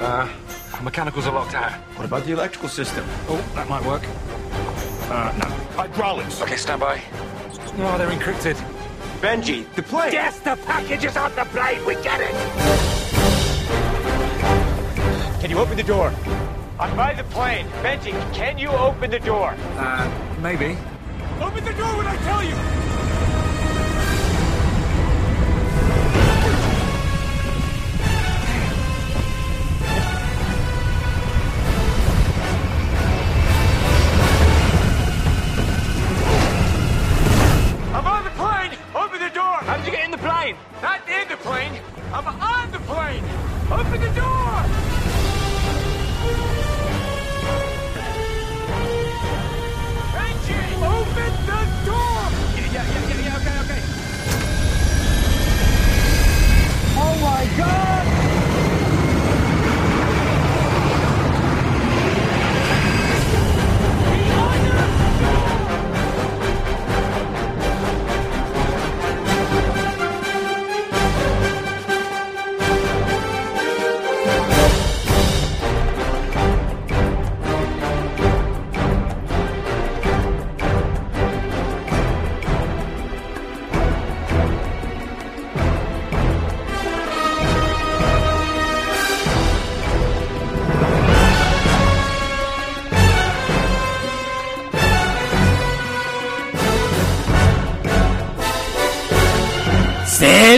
Uh, mechanicals are locked out. What about the electrical system? Oh, that might work. Uh, no. Hydraulics. Okay, stand by. No, they're encrypted. Benji, the plane! Yes, the package is on the plane. We get it. Can you open the door? I'm by the plane. Benji, can you open the door? Uh, maybe. Open the door when I tell you.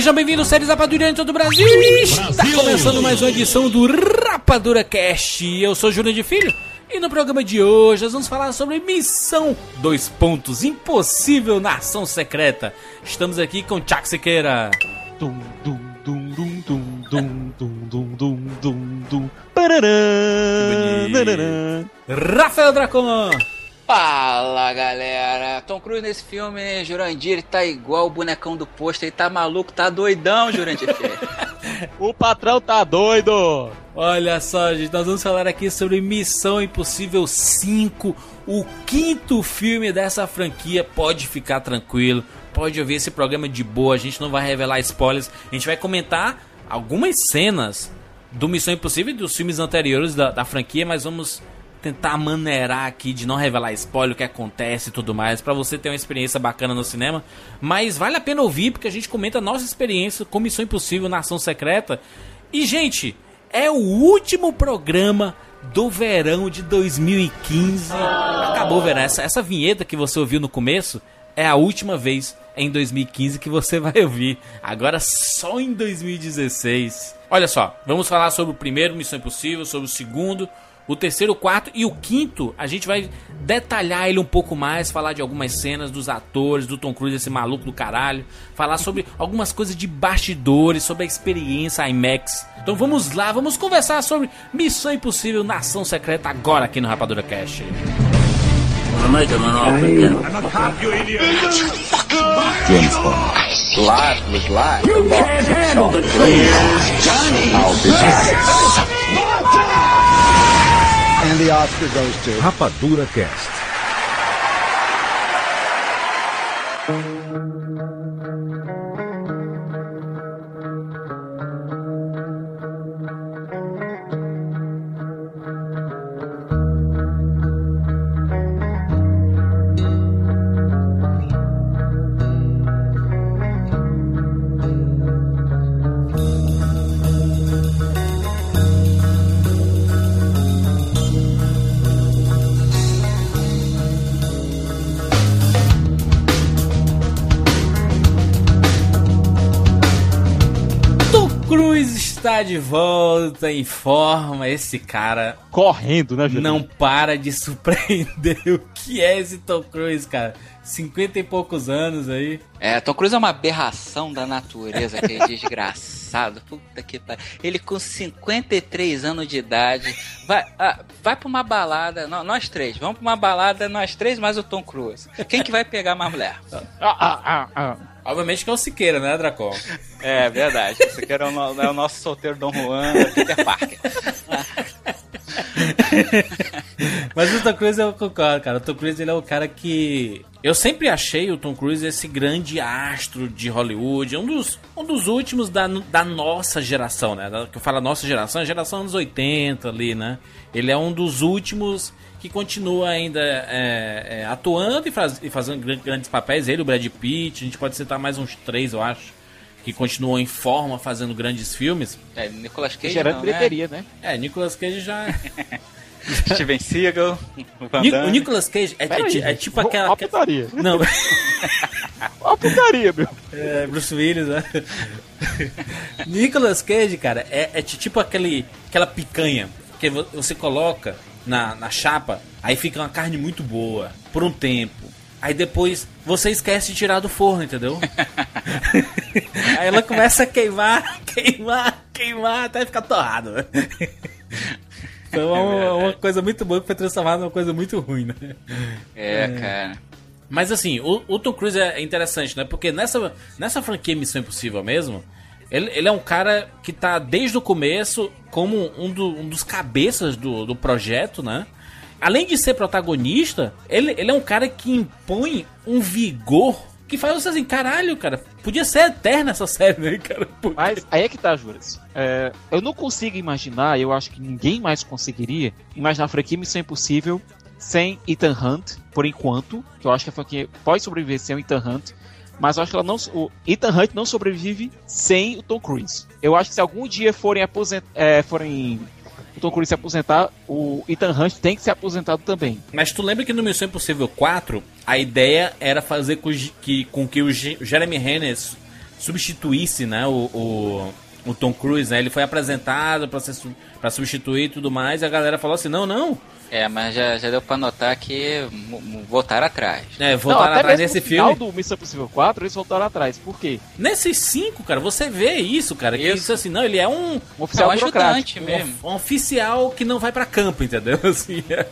Sejam bem-vindos, séries Rapadura em todo o Brasil. Está começando mais uma edição do Rapadura Cast. Eu sou Júnior de Filho e no programa de hoje nós vamos falar sobre Missão Dois Pontos Impossível na Ação Secreta. Estamos aqui com Chuck Siqueira. Dum, dum, dum, dum, dum, dum, dum, dum, dum, dum, dum. Rafael Dracon. Fala galera, Tom Cruise nesse filme, Jurandir, ele tá igual o bonecão do pôster, ele tá maluco, tá doidão, Jurandir. O patrão tá doido! Olha só, gente, nós vamos falar aqui sobre Missão Impossível 5, o quinto filme dessa franquia. Pode ficar tranquilo, pode ouvir esse programa de boa, a gente não vai revelar spoilers, a gente vai comentar algumas cenas do Missão Impossível e dos filmes anteriores da, da franquia, mas vamos tentar maneirar aqui de não revelar spoiler, o que acontece e tudo mais, pra você ter uma experiência bacana no cinema. Mas vale a pena ouvir, porque a gente comenta a nossa experiência com Missão Impossível na Ação Secreta. E, gente, é o último programa do verão de 2015. Acabou o verão. Essa, essa vinheta que você ouviu no começo é a última vez em 2015 que você vai ouvir. Agora só em 2016. Olha só, vamos falar sobre o primeiro Missão Impossível, sobre o segundo, o terceiro, o quarto e o quinto, a gente vai detalhar ele um pouco mais, falar de algumas cenas dos atores, do Tom Cruise, esse maluco do caralho, falar sobre algumas coisas de bastidores, sobre a experiência IMAX. Então vamos lá, vamos conversar sobre Missão Impossível Nação Secreta agora aqui no Rapadura Cash. Life was life. And the Oscar goes to Rapadura Cast. Está de volta em forma. Esse cara Correndo, né, Júlio? não para de surpreender. O que é esse Tom Cruise, cara? 50 e poucos anos aí. É, Tom Cruise é uma aberração da natureza, aquele desgraçado. Puta que pariu. Ele com 53 anos de idade vai, ah, vai pra uma balada, nó- nós três, vamos pra uma balada, nós três mais o Tom Cruise. Quem que vai pegar mais mulher? Ah, ah, ah, ah. Obviamente que é o Siqueira, né, Dracon? É verdade. Esse aqui era o, no- é o nosso solteiro Dom Juan, Peter Parker. Mas o Tom Cruise eu concordo, cara. O Tom Cruise ele é o cara que. Eu sempre achei o Tom Cruise esse grande astro de Hollywood, um dos, um dos últimos da, da nossa geração, né? Da- Que eu falo nossa geração, é a geração anos 80 ali, né? Ele é um dos últimos que continua ainda é, é, atuando e, faz- e fazendo gran- grandes papéis. Ele, o Brad Pitt, a gente pode citar mais uns três, eu acho, que continuam em forma fazendo grandes filmes. É, Nicolas Cage Gerando não, bilheteria, né? É, Nicolas Cage já. né? Steven Seagal, o Van Ni- Damme. o Nicolas Cage é, é aí, é tipo ó, aquela. Ó a putaria. Não, Ó a putaria, meu. é, Bruce Willis, né? Nicolas Cage, cara, é, é ti- tipo aquele, aquela picanha que vo- você coloca na, na chapa, aí fica uma carne muito boa por um tempo. Aí depois você esquece de tirar do forno, entendeu? aí ela começa a queimar, queimar, queimar, até ficar torrado. Então é uma, uma coisa muito boa que foi transformada numa coisa muito ruim, né? É, cara. Mas assim, o, o Tom Cruise é interessante, né? Porque nessa, nessa franquia Missão Impossível mesmo, ele, ele é um cara que tá desde o começo como um, do- um dos cabeças do, do projeto, né? Além de ser protagonista, ele, ele é um cara que impõe um vigor que faz você assim, caralho, cara, podia ser eterna essa série, né, cara? Porque- Mas aí é que tá, Juras. É, eu não consigo imaginar, eu acho que ninguém mais conseguiria, imaginar a franquia Missão Impossível sem Ethan Hunt, por enquanto. Que eu acho que a franquia pode sobreviver sem o Ethan Hunt. Mas eu acho que ela não, o Ethan Hunt não sobrevive sem o Tom Cruise. Eu acho que se algum dia forem aposentar, forem o Tom Cruise se aposentar, o Ethan Hunt tem que ser aposentado também. Mas tu lembra que no Missão Impossível 4, a ideia era fazer com que, com que o Jeremy Renner su- substituísse né, o, o, o Tom Cruise, né? Ele foi apresentado pra, ser, su- pra substituir e tudo mais, e a galera falou assim, não, não, É, mas já, já deu pra notar que voltaram atrás. é, Não, voltaram até atrás mesmo nesse no final filme. do Missão Impossível 4, eles voltaram atrás. Por quê? Nesses cinco, cara, você vê isso, cara, que Isso. isso assim, não, ele é um, Um oficial É um ajudante mesmo. um oficial que não vai pra campo, entendeu? Assim, é-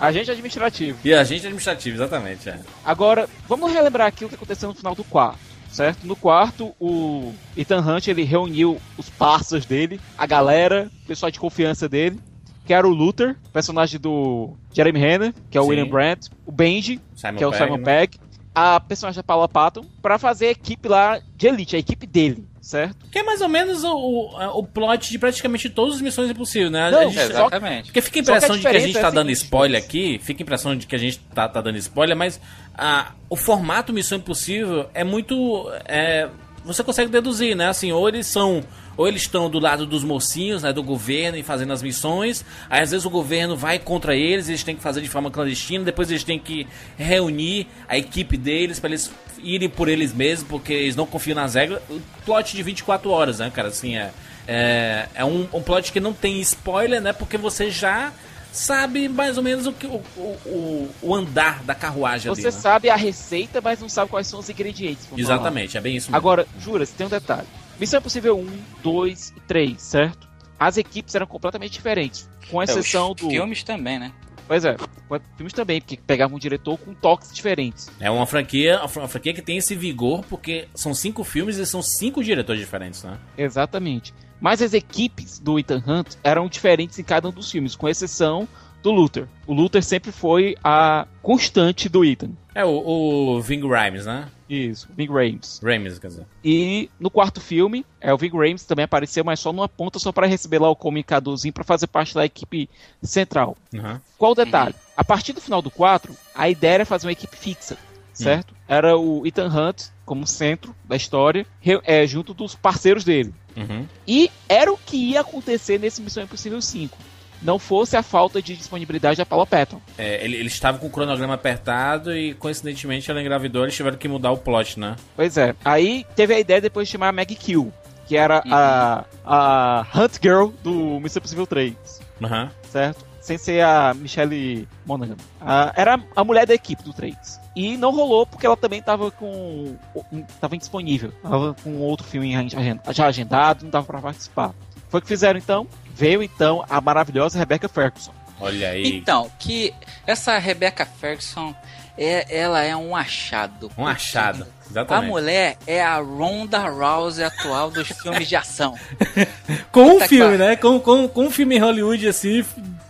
Agente administrativo. e agente administrativo, exatamente, é. Agora, vamos relembrar aqui o que aconteceu no final do quarto, certo? No quarto, o Ethan Hunt ele reuniu os parceiros dele, a galera, o pessoal de confiança dele, que era o Luther, personagem do Jeremy Renner, que é o Sim. William Brandt, o Benji, Simon que é o Pegg, Simon né? Pegg, a personagem da Paula Patton, pra fazer a equipe lá de elite, a equipe dele, certo? Que é mais ou menos o, o, o plot de praticamente todas as Missões Impossíveis, né? Não, gente- é, Exatamente. Porque fica a Só que a impressão de que a gente é tá a dando spoiler aqui, fica a impressão de que a gente tá, tá dando spoiler, mas ah, o formato Missão Impossível é muito. é, você consegue deduzir, né? Assim, ou eles são. Ou eles estão do lado dos mocinhos, né? Do governo e fazendo as missões. Aí às vezes o governo vai contra eles, eles têm que fazer de forma clandestina, depois eles têm que reunir a equipe deles para eles irem por eles mesmos, porque eles não confiam nas regras. O plot de 24 horas, né, cara? Assim, é. É, é um, um plot que não tem spoiler, né? Porque você já sabe mais ou menos o, que, o, o, o- andar da carruagem Você ali. né? sabe a receita, mas não sabe quais são os ingredientes. vamos falar. Exatamente, é bem isso mesmo. Agora, jura, tem um detalhe. Missão Impossível 1, 2 e 3, certo? As equipes eram completamente diferentes. Com É, exceção os do. filmes também, né? Pois é, filmes também, porque pegavam um diretor com toques diferentes. É uma franquia, uma franquia que tem esse vigor, porque são cinco filmes e são cinco diretores diferentes, né? Exatamente. Mas as equipes do Ethan Hunt eram diferentes em cada um dos filmes, com exceção do Luther. O Luther sempre foi a constante do Ethan. É o, o Ving Rhames, né? Isso, Big Rames. Rames, quer dizer. E no quarto filme, é, o Vig Rames também apareceu, mas só numa ponta, só para receber lá o comunicadorzinho para fazer parte da equipe central. Uhum. Qual o detalhe? A partir do final do 4, a ideia era fazer uma equipe fixa, certo? Era o Ethan Hunt como centro da história, é, junto dos parceiros dele. Uhum. E era o que ia acontecer nesse Missão Impossível 5. Não fosse a falta de disponibilidade da Paula Patton. É, ele, ele estava com o cronograma apertado e, coincidentemente, ela engravidou, eles tiveram que mudar o plot, né? Pois é. Aí teve a ideia depois de chamar a Maggie Kill, que era a, a Hunt Girl do Missão Impossível 3, Aham. certo? Sem ser a Michelle Monaghan. A- era a mulher da equipe do 3. E não rolou porque ela também tava com. tava indisponível. Tava com outro filme já agendado, não dava pra participar. Foi o que fizeram então. Veio então a maravilhosa Rebecca Ferguson. Olha aí. Então, que essa Rebecca Ferguson, é, ela é um achado. Um achado. A Exatamente. mulher é a Ronda Rousey atual dos filmes de ação. Com um Puta filme, né? Com, com, com um filme em Hollywood assim.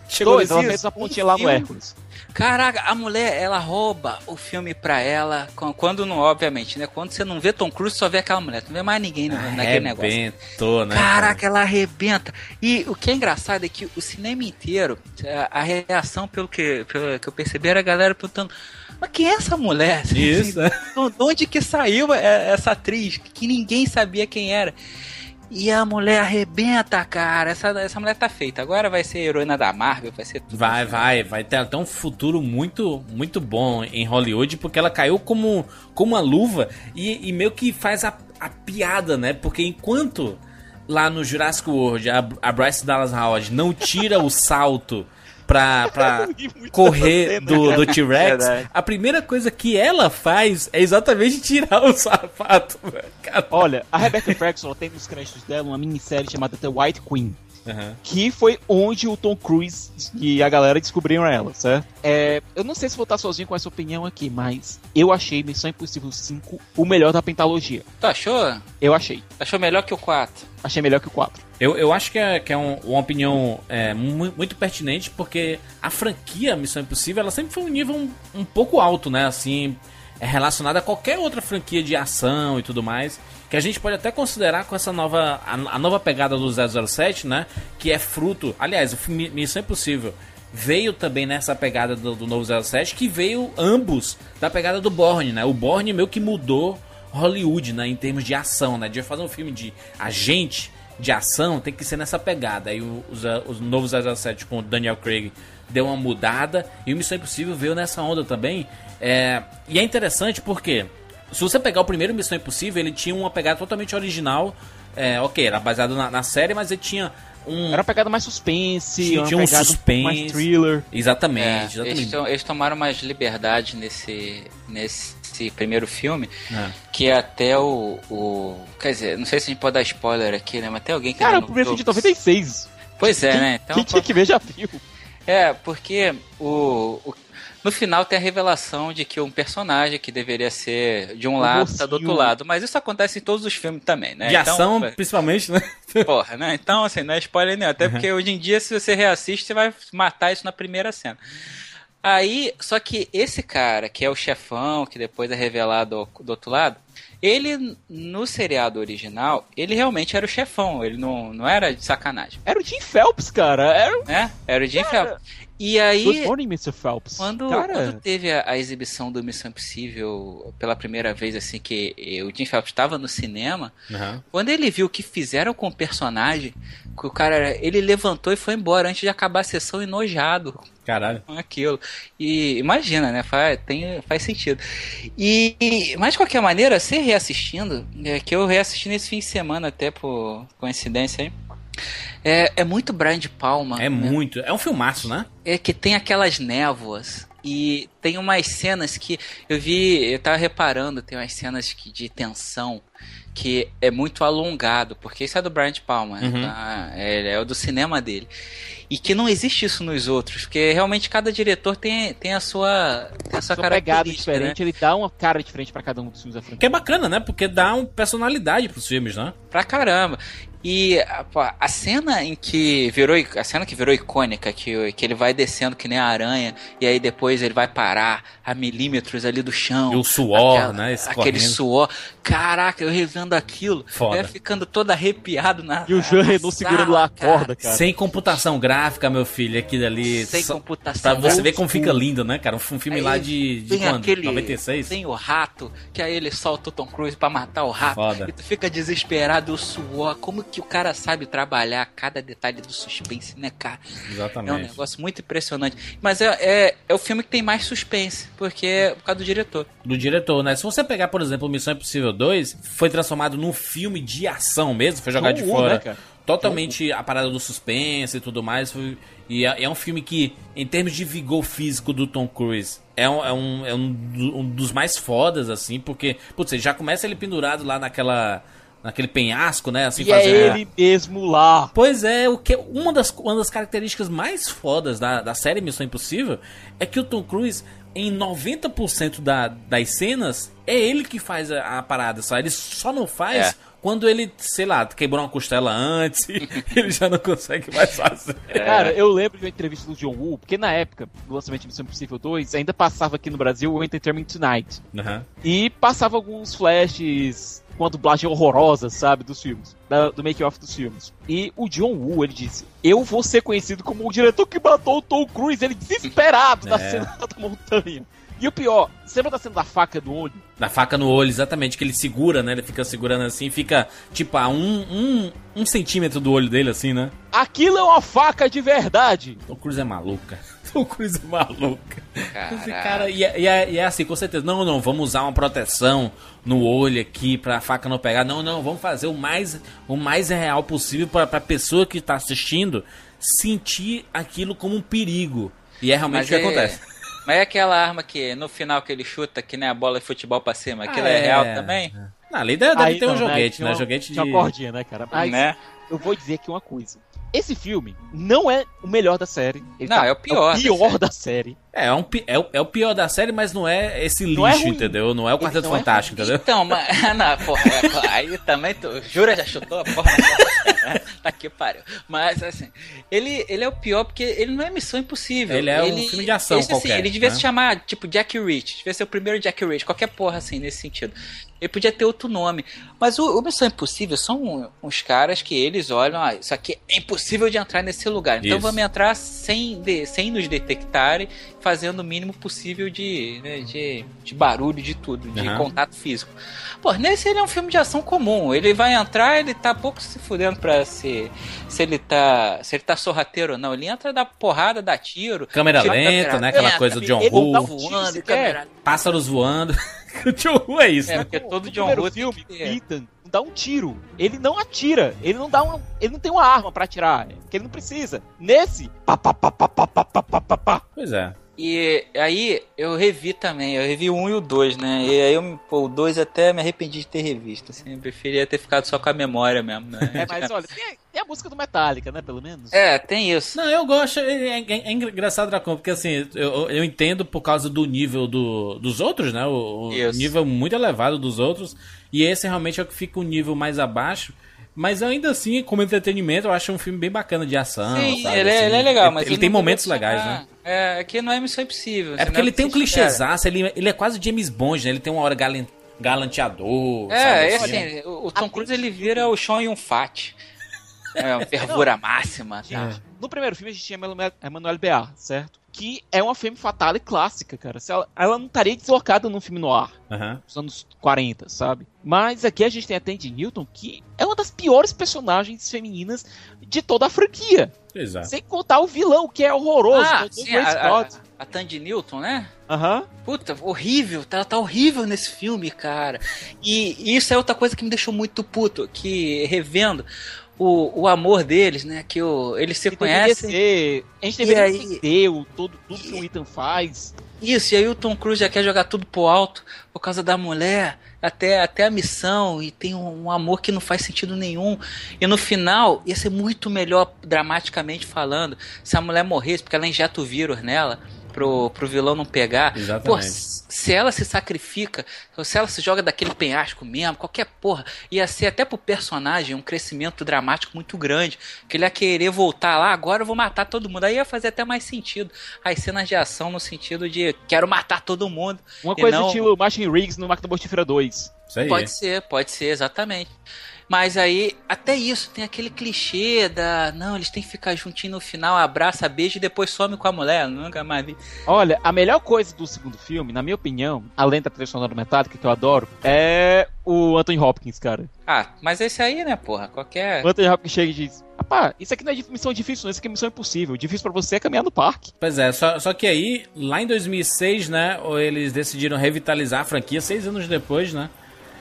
Chegou Dois, ela fez a pontinha lá no. Hércules. Caraca, a mulher, ela rouba o filme pra ela, quando não, obviamente, né? Quando você não vê Tom Cruise, só vê aquela mulher, não vê mais ninguém no, naquele negócio. Arrebentou, né? Caraca, ela arrebenta. E o que é engraçado é que o cinema inteiro, a, a reação, pelo que, pelo que eu percebi, era a galera perguntando: Mas quem é essa mulher? Isso, né? De onde que saiu é- essa atriz? Que ninguém sabia quem era. E a mulher arrebenta, cara. Essa, essa mulher tá feita. Agora vai ser heroína da Marvel, vai ser tudo. Vai, vai, vai ter até um futuro muito, muito bom em Hollywood, porque ela caiu como, como uma luva e, e meio que faz a, a piada, né? Porque enquanto lá no Jurassic World a, a Bryce Dallas Howard não tira o salto pra, pra correr do, do T-Rex, Verdade. a primeira coisa que ela faz é exatamente tirar o sapato. velho. Cara, Olha, a Rebecca Ferguson tem nos créditos dela uma minissérie chamada The White Queen. Aham. Que foi onde o Tom Cruise e a galera descobriram ela, certo? É, eu não sei se vou estar sozinho com essa opinião aqui, mas eu achei Missão Impossível 5 o melhor da pentalogia. Tu achou? Eu achei. Achou melhor que o 4? Achei melhor que o 4. Eu, eu acho que é, que é um- uma opinião é, mu- muito pertinente, porque a franquia Missão Impossível ela sempre foi um nível um, um pouco alto, né? Assim, é relacionada a qualquer outra franquia de ação e tudo mais. Que a gente pode até considerar com essa nova. A, a nova pegada do 007, né? Que é fruto. Aliás, o filme Missão Impossível veio também nessa pegada do, do novo 07, que veio ambos da pegada do Bourne, né? O Bourne meio que mudou Hollywood, né, em termos de ação, né? De fazer um filme de agente de ação, tem que ser nessa pegada. Aí o, os, os novos 007 com o Daniel Craig deu uma mudada e o Missão Impossível veio nessa onda também. É, e é interessante porque se você pegar o primeiro Missão Impossível, ele tinha uma pegada totalmente original. É, ok, era baseado na, na série, mas ele tinha um. Era uma pegada mais suspense, Tinha- tinha um pouco mais suspense. thriller. Exatamente, É, exatamente. eles, eles tomaram mais liberdade nesse, nesse primeiro filme, É. que até o, o. Quer dizer, não sei se a gente pode dar spoiler aqui, né? Mas tem alguém que Cara, o não primeiro filme de 96. Pois é, Quem- né? Então, Quem tinha que ver já viu. É, porque o, o- no final tem a revelação de que um personagem que deveria ser de um Um lado tá do outro lado. Mas isso acontece em todos os filmes também, né? de Então, ação, pô, principalmente, né? Porra, né? Então, assim, não é spoiler nenhum. Até porque hoje em dia, se você reassiste, você vai matar isso na primeira cena. Aí, só que esse cara, que é o chefão, que depois é revelado do outro lado, ele, no seriado original, ele realmente era o chefão. Ele não, não era de sacanagem, Era o Jim Phelps, cara. Era o né? Era o Jim Cara. Phelps. E aí... Good Morning, Mr. Phelps. Quando, cara, quando teve a, a exibição do Missão Impossível pela primeira vez, assim, que o Jim Phelps estava no cinema, quando ele viu o que fizeram com o personagem, que o cara, ele levantou e foi embora antes de acabar a sessão enojado Caralho. com aquilo. E imagina, né? Faz, tem, faz sentido. E, mas de qualquer maneira, você reassistindo, é, que eu reassisti nesse fim de semana até por coincidência aí, é, é muito Brian de Palma. É né? muito. É um filmaço, né? é que tem aquelas névoas e tem umas cenas que eu vi, eu tava reparando, tem umas cenas que, de tensão que é muito alongado, porque isso é do Brian De Palma? Uhum. Tá? é, é o do cinema dele. E que não existe isso nos outros, porque realmente cada diretor tem, tem a sua, tem a sua, sua pegada característica, diferente, ele dá uma cara diferente pra cada um dos filmes da franquia. Que é bacana, né? Porque dá uma personalidade pros filmes, né? Pra caramba. E a, pô, a cena em que virou a cena que virou icônica, que, que ele vai descendo que nem a aranha e aí depois ele vai parar a milímetros ali do chão. E o suor, Aquela- né? Aquele escorrendo. suor. Caraca, eu revendo aquilo, Foda. eu ficando todo arrepiado na E o Jean na Renault segurando lá a corda, cara. Sem computação gráfica, meu filho, aquilo ali. Sem só- computação. Pra você ver como fica lindo, né, cara? Um filme Aí lá de, de tem quando? aquele, 96? Tem o rato, que aí ele solta o Tom Cruise pra matar o rato. Foda. E tu fica desesperado, o suor. Como que o cara sabe trabalhar cada detalhe do suspense, né, cara? Exatamente. É um negócio muito impressionante. Mas é, é, é o filme que tem mais suspense, porque é por causa do diretor. Do diretor, né? Se você pegar, por exemplo, Missão Impossível 2, foi transformado num filme de ação mesmo, foi jogado de fora. né, cara? Totalmente a parada do suspense e tudo mais. Foi, e é, é um filme que, em termos de vigor físico do Tom Cruise, é um, é um, é um, um dos mais fodas, assim, porque, putz, já começa ele pendurado lá naquela. Naquele penhasco, né? Assim, E é ele mesmo lá. Pois é, o que uma das, uma das características mais fodas da, da série Missão Impossível é que o Tom Cruise, em 90% da, das cenas, é ele que faz a, a parada, só Ele só não faz É. quando ele, sei lá, quebrou uma costela antes, ele já não consegue mais fazer. Cara, eu lembro de uma entrevista do John Woo, porque na época do lançamento de Missão Impossível 2, ainda passava aqui no Brasil o Entertainment Tonight. Aham. E passava alguns flashes com a dublagem horrorosa, sabe, dos filmes, da- do make-off dos filmes. E o John Woo, ele disse: Eu vou ser conhecido como o diretor que matou o Tom Cruise, ele desesperado na É. cena da montanha. E o pior, você lembra da cena da faca do olho? Na faca no olho, exatamente, que ele segura, né? Ele fica segurando assim, fica tipo a um, um, um centímetro do olho dele, assim, né? Aquilo é uma faca de verdade. Tom Cruise é maluca. Tom Cruise é maluca. Esse Caraca. cara, e é, e, é, e é assim, com certeza. Não, não, vamos usar uma proteção no olho aqui pra faca não pegar. Não, não, vamos fazer o mais, o mais real possível pra, pra pessoa que tá assistindo sentir aquilo como um perigo. E é realmente o que é- acontece. Mas é aquela arma que no final que ele chuta, que nem a bola de futebol pra cima, aquilo Ah, é, é. real também? Não, ali deve, deve Aí ter um joguete, né? Joguete de. Tinha uma cordinha, né, cara? Mas Né? eu vou dizer aqui uma coisa. Esse filme não é o melhor da série. Ele Não, é o pior É da o pior série. da série. É, é, um, é, o- é o pior da série, mas não é esse lixo, Não é entendeu? Não é o Quarteto é Fantástico, entendeu? Então, mas. Não, porra, é, aí também tu. Jura, já chutou a porra? tá que pariu. Mas, assim, ele, ele é o pior porque ele não é missão impossível. Ele é um filme de ação esse, assim, qualquer, ele devia né? se chamar, tipo, Jack Rich. Devia ser o primeiro Jack Rich, qualquer porra assim, nesse sentido. Ele podia ter outro nome. Mas o, o Missão Impossível são uns caras que eles olham, ah, isso aqui é impossível de entrar nesse lugar. Então Isso. vamos entrar sem, de- sem nos detectarem, fazendo o mínimo possível de, né, de, de barulho, de tudo, de Aham. contato físico. Pô, nesse ele é um filme de ação comum. Ele vai entrar, ele tá pouco se fudendo pra se, se ele tá. Se ele tá sorrateiro ou não. Ele entra, dá porrada, dá tiro. Câmera lenta, né? Aquela coisa do John ele Woo. tá voando, câmera. Pássaros voando. o John Woo é isso, É, né? porque todo John primeiro Woo filme, ter. Ethan não dá um tiro. Ele não atira. Ele não dá uma, ele não tem uma arma pra atirar, que ele não precisa. Nesse, pá, pá, pá, pá, pá, pá, pá, pá. Pois é. E aí eu revi também, eu revi o 1 e o 2, né? E aí eu, pô, o 2 até me arrependi de ter revisto, assim, eu preferia ter ficado só com a memória mesmo, né? É, mas olha, tem, a- tem a música do Metallica, né, pelo menos. É, tem isso. Não, eu gosto. É, é- é engraçado, Dracon, porque assim, eu, eu entendo por causa do nível do, dos outros, né? O, o nível muito elevado dos outros. E esse realmente é o que fica um nível mais abaixo. Mas ainda assim, como entretenimento, eu acho um filme bem bacana de ação. Sim, sabe? ele, é, Assim, ele é legal, mas Ele, tem não momentos legais, né? É, aqui não é Missão Impossível. É porque ele tem um clichê clichêzaço, ele, ele é quase James Bond, né? Ele tem uma hora galen- galanteador. É, sabe, é assim. assim, o, o Tom Cruise ele vira o Sean Yun Fat. É, uma fervura máxima, tá? No primeiro filme a gente tinha Emmanuel- Emmanuel Bear, certo? Que é uma femme fatale clássica, cara. Se ela, ela não estaria deslocada num filme noir Aham. dos anos 40, sabe? Mas aqui a gente tem a Tandy Newton, que é uma das piores personagens femininas de toda a franquia. Exato. Sem contar o vilão, que é horroroso. Ah, é o sim, a, a, a Tandy Newton, né? Aham. Puta, horrível, ela tá horrível nesse filme, cara. E isso é outra coisa que me deixou muito puto, que revendo o, o amor deles, né? Que o, eles se Que conhecem. ser- A gente deveria aí- entender o, todo, tudo que o Ethan faz. Isso, e aí o Tom Cruise já quer jogar tudo pro alto por causa da mulher, até, até a missão, e tem um, um amor que não faz sentido nenhum. E no final, ia ser muito melhor, dramaticamente falando, se a mulher morresse, porque ela injeta o vírus nela. Pro, pro vilão não pegar. Exatamente. Pô, se ela se sacrifica, se ela se joga daquele penhasco mesmo, qualquer porra, ia ser até pro personagem um crescimento dramático muito grande. Que ele ia querer voltar lá, agora eu vou matar todo mundo. Aí ia fazer até mais sentido. As cenas de ação no sentido de quero matar todo mundo. Uma coisa não- estilo Machine Riggs no Máquina Mortífera 2. Isso aí. Pode ser, pode ser, exatamente. Mas aí, até isso, tem aquele clichê da. Não, eles têm que ficar juntinho no final, abraça, beijo e depois some com a mulher. Nunca mais vi. Olha, a melhor coisa do segundo filme, na minha opinião, além da trilha sonora metálica, que eu adoro, é o Anthony Hopkins, cara. Ah, mas esse aí, né, porra? Qualquer. O Anthony Hopkins chega e diz: Rapaz, isso aqui não é missão difícil, não, isso aqui é missão impossível. Difícil pra você é caminhar no parque. Pois é, só, só que aí, lá em 2006, né, eles decidiram revitalizar a franquia seis anos depois, né?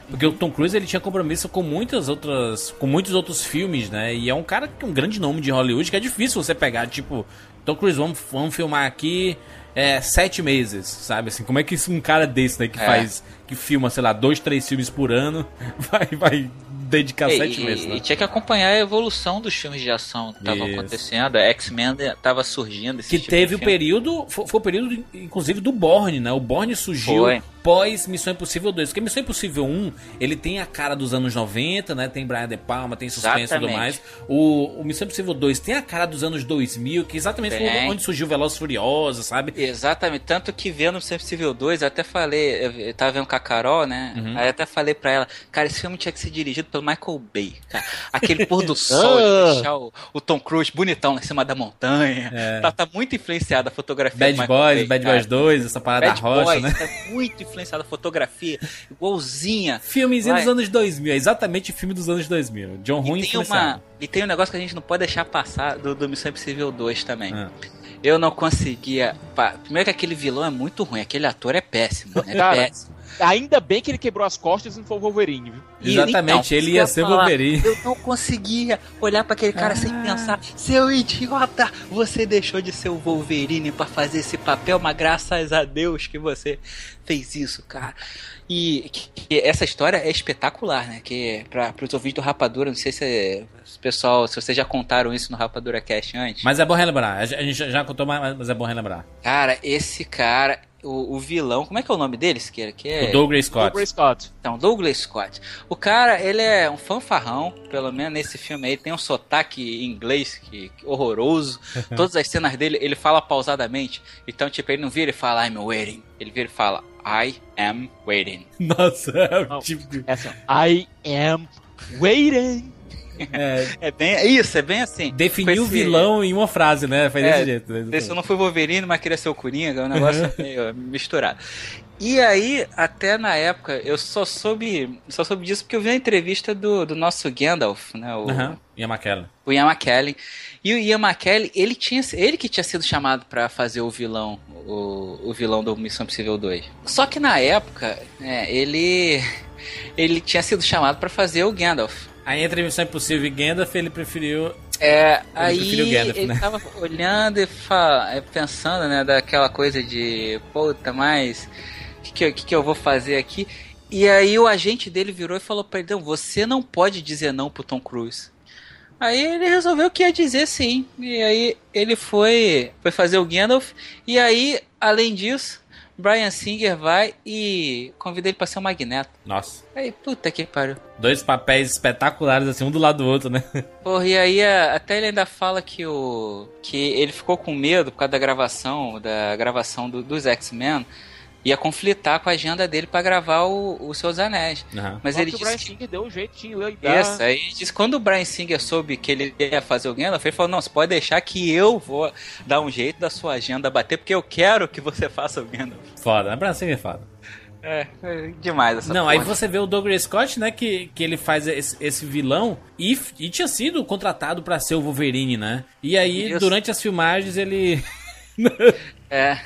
Porque o Tom Cruise ele tinha compromisso com muitas outras, com muitos outros filmes, né? E é um cara que um grande nome de Hollywood que é difícil você pegar, tipo, Tom Cruise, vamos, vamos filmar aqui é, sete meses, sabe? Assim, como é que um cara desse, né, que é. faz, que filma, sei lá, dois, três filmes por ano, vai, vai dedicar e, sete meses, né? E tinha que acompanhar a evolução dos filmes de ação que estavam acontecendo. X-Men estava surgindo. que tipo teve o período, foi, foi, o período, inclusive, do Borne, né? O Borne surgiu foi pós Missão Impossível 2. Porque Missão Impossível 1, ele tem a cara dos anos 90, né? Tem Brian De Palma, tem suspense e tudo mais. O, o Missão Impossível 2 tem a cara dos anos 2000, que exatamente tem. foi onde surgiu Veloz Furioso, sabe? Exatamente. Tanto que vendo Missão Impossível 2, eu até falei, eu tava vendo com a Carol, né? Uhum. Aí eu até falei pra ela, cara, esse filme tinha que ser dirigido pelo Michael Bay, cara. Aquele pôr do sol, de deixar o, o, Tom Cruise bonitão lá em cima da montanha. É. Tá, tá, muito influenciada a fotografia Bad Boys, Bay, Bad Boys 2, essa parada Bad da rocha, Boys, né? Tá muito influenciada a fotografia, igualzinha. Filmezinho dos anos 2000, é exatamente o filme dos anos 2000. John Ruim e tem uma E tem um negócio que a gente não pode deixar passar do, do Missão Impossível 2 também. Ah. Eu não conseguia. Primeiro que aquele vilão é muito ruim, aquele ator é péssimo, né? Cara, péssimo. Ainda bem que ele quebrou as costas e não foi o Wolverine, viu? Exatamente, então, ele ia ser falar, Wolverine. Eu não conseguia olhar para aquele cara ah. sem pensar, seu idiota, você deixou de ser o Wolverine para fazer esse papel, mas graças a Deus que você fez isso, cara. E que, que essa história é espetacular, né? Que para os ouvintes do Rapadura, não sei se pessoal, se vocês já contaram isso no Rapadura Cast antes. Mas é bom relembrar. A gente já contou, mas é bom relembrar. Cara, esse cara, o, o, vilão, como é que é o nome deles? Que, que é... O Douglas Scott. Douglas Scott. Então, Douglas Scott. O cara, ele é um fanfarrão, pelo menos nesse filme aí, tem um sotaque inglês que, que horroroso. Todas as cenas dele, ele fala pausadamente. Então, tipo, ele não vira e fala I'm waiting. Ele vira e fala I am waiting. Nossa, é oh, tipo... É assim, I am waiting. É, é bem é isso, é bem assim. Definir o vilão em uma frase, né? Faz é, desse jeito. Né? Se eu não fui Wolverine, mas queria ser o Coringa, é um negócio meio misturado. E aí, até na época, eu só soube, só soube disso porque eu vi a entrevista do, do nosso Gandalf, né? O uhum. Ian McKellen. O Ian McKellen. E o Ian McKellen, ele, tinha, ele que tinha sido chamado para fazer o vilão, o, o vilão do Missão Impossível 2. Só que na época, é, ele ele tinha sido chamado para fazer o Gandalf. Aí entre Missão Impossível e Gandalf, ele preferiu. É, ele aí preferiu Gandalf, ele né? tava olhando e é, pensando, né, daquela coisa de, puta, mas o que, que, que, eu vou fazer aqui? E aí o agente dele virou e falou pra ele, não, você não pode dizer não pro Tom Cruise. Aí ele resolveu que ia dizer sim. E aí ele foi, foi fazer o Gandalf. E aí, além disso, Brian Singer vai e convida ele pra ser o Magneto. Nossa. Aí, puta que pariu. Dois papéis espetaculares, assim, um do lado do outro, né? Porra, e aí até ele ainda fala que o. que ele ficou com medo por causa da gravação, da gravação do, dos X-Men ia conflitar com a agenda dele para gravar o, o Seus Anéis. Uhum. Mas ele que disse o Brian Singer deu um jeitinho de Isso, aí disse quando o Brian Singer soube que ele ia fazer o Gandalf, ele falou: "Não, você pode deixar que eu vou dar um jeito da sua agenda bater, porque eu quero que você faça o Gandalf". Foda, é Brian Singer é foda. É, é demais essa Não, porra. aí você vê o Douglas Scott, né, que, que ele faz esse, esse vilão e, e tinha sido contratado para ser o Wolverine, né? E aí, Isso. durante as filmagens, ele... é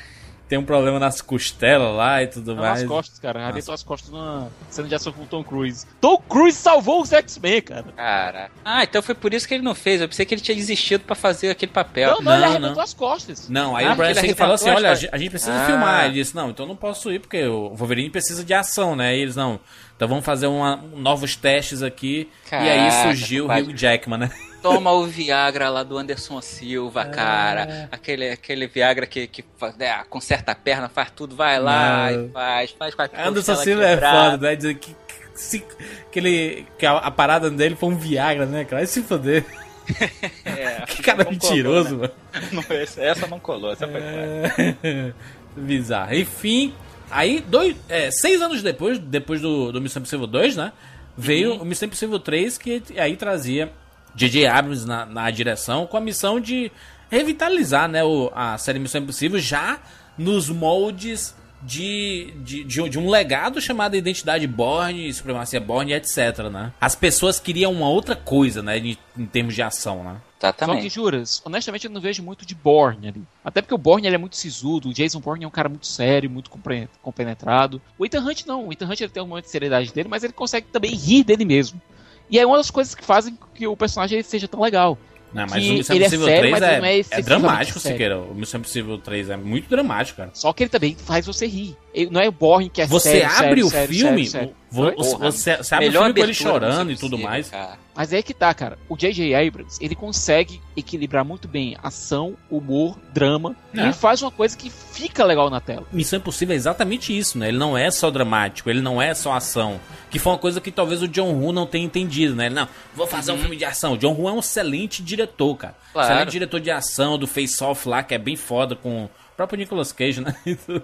tem um problema nas costelas lá e tudo Não, mais. Nas costas, cara. Arrebentou as costas numa cena de ação com o Tom Cruise. Tom Cruise salvou os X-Men, cara. Cara. Ah, então foi por isso que ele não fez. Eu pensei que ele tinha desistido pra fazer aquele papel. Não, não, não ele arrebentou não. as costas. Não, aí ah, o Brian Singer falou assim: olha, a gente precisa ah. filmar. Ele disse: não, então não posso ir porque o Wolverine precisa de ação, né? E eles não. Então vamos fazer uma, novos testes aqui. Caraca, e aí surgiu o Hugh Jackman, né? Toma o Viagra lá do Anderson Silva, é. cara. Aquele, aquele Viagra que, que é, conserta a perna, faz tudo, vai lá Não. e faz, faz com a Anderson Silva é foda, né? Dizer que, que, que, ele, que a, a, parada dele foi um Viagra, né, cara? Vai se foder. É, que cara mentiroso, colou, né? mano. Não, essa não colou, essa foi é... Bizarro. Enfim, aí, dois, é, seis anos depois, depois do, do Missão Impossível 2, né? veio o Missão Impossível 3, que aí trazia J.J. Abrams na, na direção, com a missão de revitalizar né, o, a série Missão Impossível já nos moldes de, de, de, de, um legado chamado Identidade Borne, Supremacia Borne, etc, né? As pessoas queriam uma outra coisa, né, em, em termos de ação, né? Exatamente. Só que, juras, honestamente eu não vejo muito de Borne ali. Até porque o Borne ele é muito sisudo, o Jason Bourne é um cara muito sério, muito compenetrado. O Ethan Hunt não, o Ethan Hunt ele tem um momento de seriedade dele, mas ele consegue também rir dele mesmo. E é uma das coisas que fazem que o personagem seja tão legal. Não, mas o Missão Impossível é 3 é, é, é dramático, Siqueira. O Missão Impossível 3 é muito dramático, cara. Só que ele também faz você rir. Não é o Borne que é Você sério, abre sério, o sério, filme, sério, você, você, abre o filme com ele chorando e tudo mais. Cara. Mas é que tá, cara. O J.J. Abrams, ele consegue equilibrar muito bem ação, humor, drama. É. E ele faz uma coisa que fica legal na tela. Missão Impossível é exatamente isso, né? Ele não é só dramático, ele não é só ação. Que foi uma coisa que talvez o John Woo não tenha entendido, né? Ele, não, vou fazer uhum. um filme de ação. O John Woo é um excelente diretor, cara. Claro. Excelente diretor de ação, do Face Off lá, que é bem foda com o próprio Nicolas Cage, né?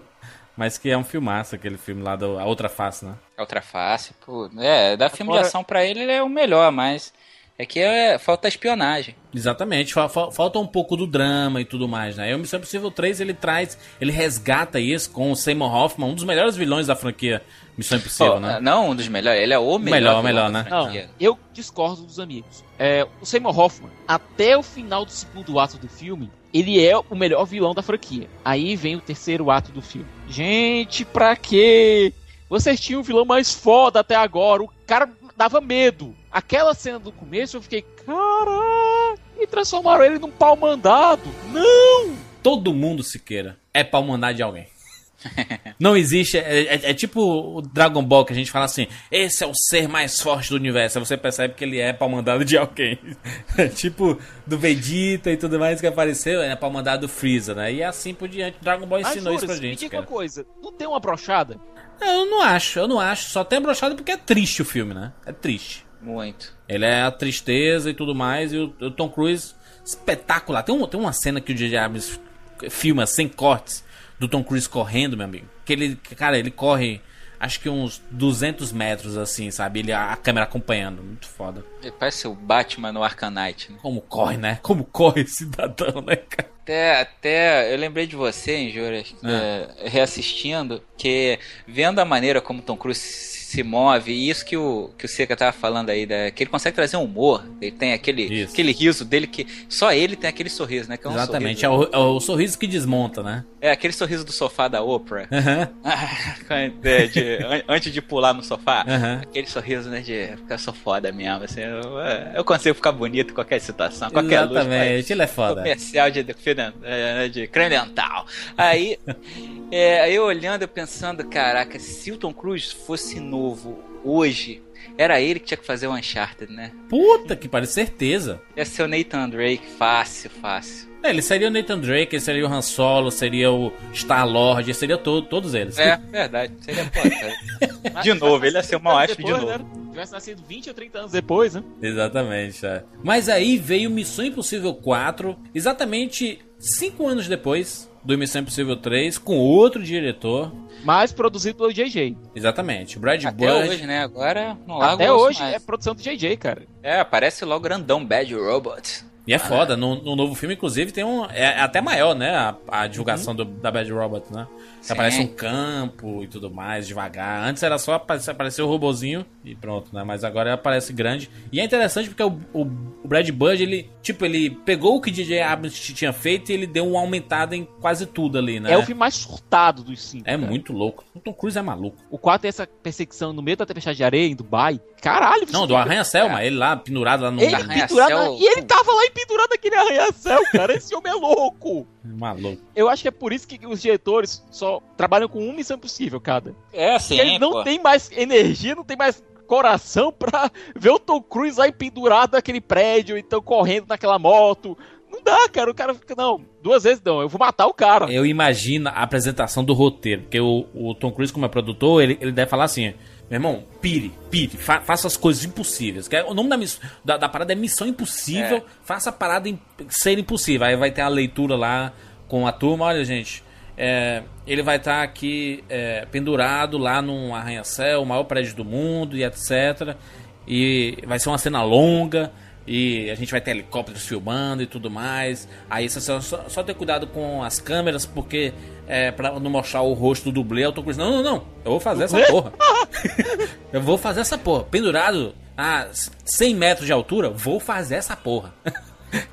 Mas que é um filmaço aquele filme lá, da Outra Face, né? A Outra Face, pô. É, dar filme Agora... de ação pra ele, ele é o melhor, mas é que é, falta espionagem. Exatamente, fa fa falta um pouco do drama e tudo mais, né? E o Missão Impossível 3, ele traz, ele resgata isso com o Seymour Hoffman, um dos melhores vilões da franquia Missão Impossível, oh, né? Não um dos melhores, ele é o melhor. Melhor, melhor, né? Não, eu discordo dos amigos. É, o Seymour Hoffman, até o final do segundo ato do filme, ele é o melhor vilão da franquia. Aí vem o terceiro ato do filme. Gente, pra quê? Vocês tinham o vilão mais foda até agora. O cara dava medo. Aquela cena do começo eu fiquei, cara, e transformaram ele num pau mandado. Não! Todo mundo se queira é pau mandado de alguém. Não existe. É, é, é, tipo o Dragon Ball que a gente fala assim: esse é o ser mais forte do universo. Aí você percebe que ele é pau mandado de alguém. É tipo do Vegeta e tudo mais que apareceu, é pau mandado do Freeza, né? E assim por diante. Dragon Ball ensinou Mas, isso pra gente. Me diga uma coisa: não tem uma brochada? Eu não acho, eu não acho. Só tem brochada porque é triste o filme, né? É triste. Muito. Ele é a tristeza e tudo mais. E o, o Tom Cruise, espetacular. Tem, um, tem uma cena que o J.J. Abrams filma sem cortes do Tom Cruise correndo, meu amigo. Que ele, cara, ele corre acho que uns 200 metros assim, sabe? Ele a câmera acompanhando, muito foda. Ele parece o Batman no Arcanite, né? Como corre, né? Como corre esse cidadão, né, cara? Até, até eu lembrei de você, hein, Júlia, é. reassistindo, que vendo a maneira como Tom Cruise se move. E isso que o, que o Seca tava falando aí, da, que ele consegue trazer um humor. Ele tem aquele, aquele riso dele que só ele tem aquele sorriso, né? É um Exatamente, sorriso, é, o, é, o, sorriso que desmonta, né? É aquele sorriso do sofá da Oprah. Uhum. de, de, antes de pular no sofá. Uhum. Aquele sorriso, né? De ficar só foda mesmo. Assim, eu, eu consigo ficar bonito em qualquer situação, qualquer Exatamente, luz. ele é foda. Comercial de, de, é, de creme dental. Aí, é, eu olhando, eu pensando, caraca, se o Tom Cruise fosse novo novo hoje, era ele que tinha que fazer o Uncharted, né? Puta que pariu, certeza. Ia ser o Nathan Drake, fácil, fácil. É, ele seria o Nathan Drake, ele seria o Han Solo, seria o Star-Lord, seria to todos eles. É, verdade. Seria foda, De novo, ele ia ser o mau de novo. Né? Tivesse nascido 20 ou 30 anos depois, né? Exatamente, é. Mas aí veio Missão Impossível 4, exatamente 5 anos depois do Missão Impossível 3, com outro diretor. Mas produzido pelo JJ. Exatamente. Brad Até hoje, né? Agora não Até hoje mais. é produção do JJ, cara. É, aparece logo grandão Bad Robot. E é foda, no, no, novo filme, inclusive, tem um. É, até maior, né? A, a divulgação uhum. do, da Bad Robot, né? Sim. Aparece um campo e tudo mais, devagar. Antes era só aparecer o robozinho e pronto, né? Mas agora aparece grande. E é interessante porque o, o, o Brad Bird, ele, tipo, ele pegou o que DJ Abrams tinha feito e ele deu uma aumentada em quase tudo ali, né? É o filme mais surtado dos cinco. É cara. muito louco. O Tom Cruise é maluco. O 4 tem essa perseguição no meio da tempestade de areia em Dubai. Caralho, Não, do Arranha-Céu, mas ele lá pendurado lá no ele pendurado, E ele tava lá pendurado naquele arranha-céu, cara. Esse homem é louco. Maluco. Eu acho que é por isso que os diretores só trabalham com uma missão possível cada. É, sim. Eles não pô. tem mais energia, não tem mais coração pra ver o Tom Cruise aí pendurado naquele prédio, então correndo naquela moto. Não dá, cara. O cara fica, não, duas vezes não, eu vou matar o cara. Eu imagino a apresentação do roteiro, porque o, o Tom Cruise, como é produtor, ele, ele deve falar assim: meu irmão, pire, pire, fa faça as coisas impossíveis. Que é, o nome da, da, da, parada é Missão Impossível, é. faça a parada ser impossível. Aí vai ter a leitura lá com a turma, olha, gente. É, ele vai estar tá aqui é, pendurado lá num arranha-céu, o maior prédio do mundo e etc. e vai ser uma cena longa e a gente vai ter helicópteros filmando e tudo mais. Aí só, só, só ter cuidado com as câmeras, porque é, pra não mostrar o rosto do dublê, eu tô com não, não, não, eu vou fazer essa porra. eu vou fazer essa porra. Pendurado a 100 metros de altura, vou fazer essa porra.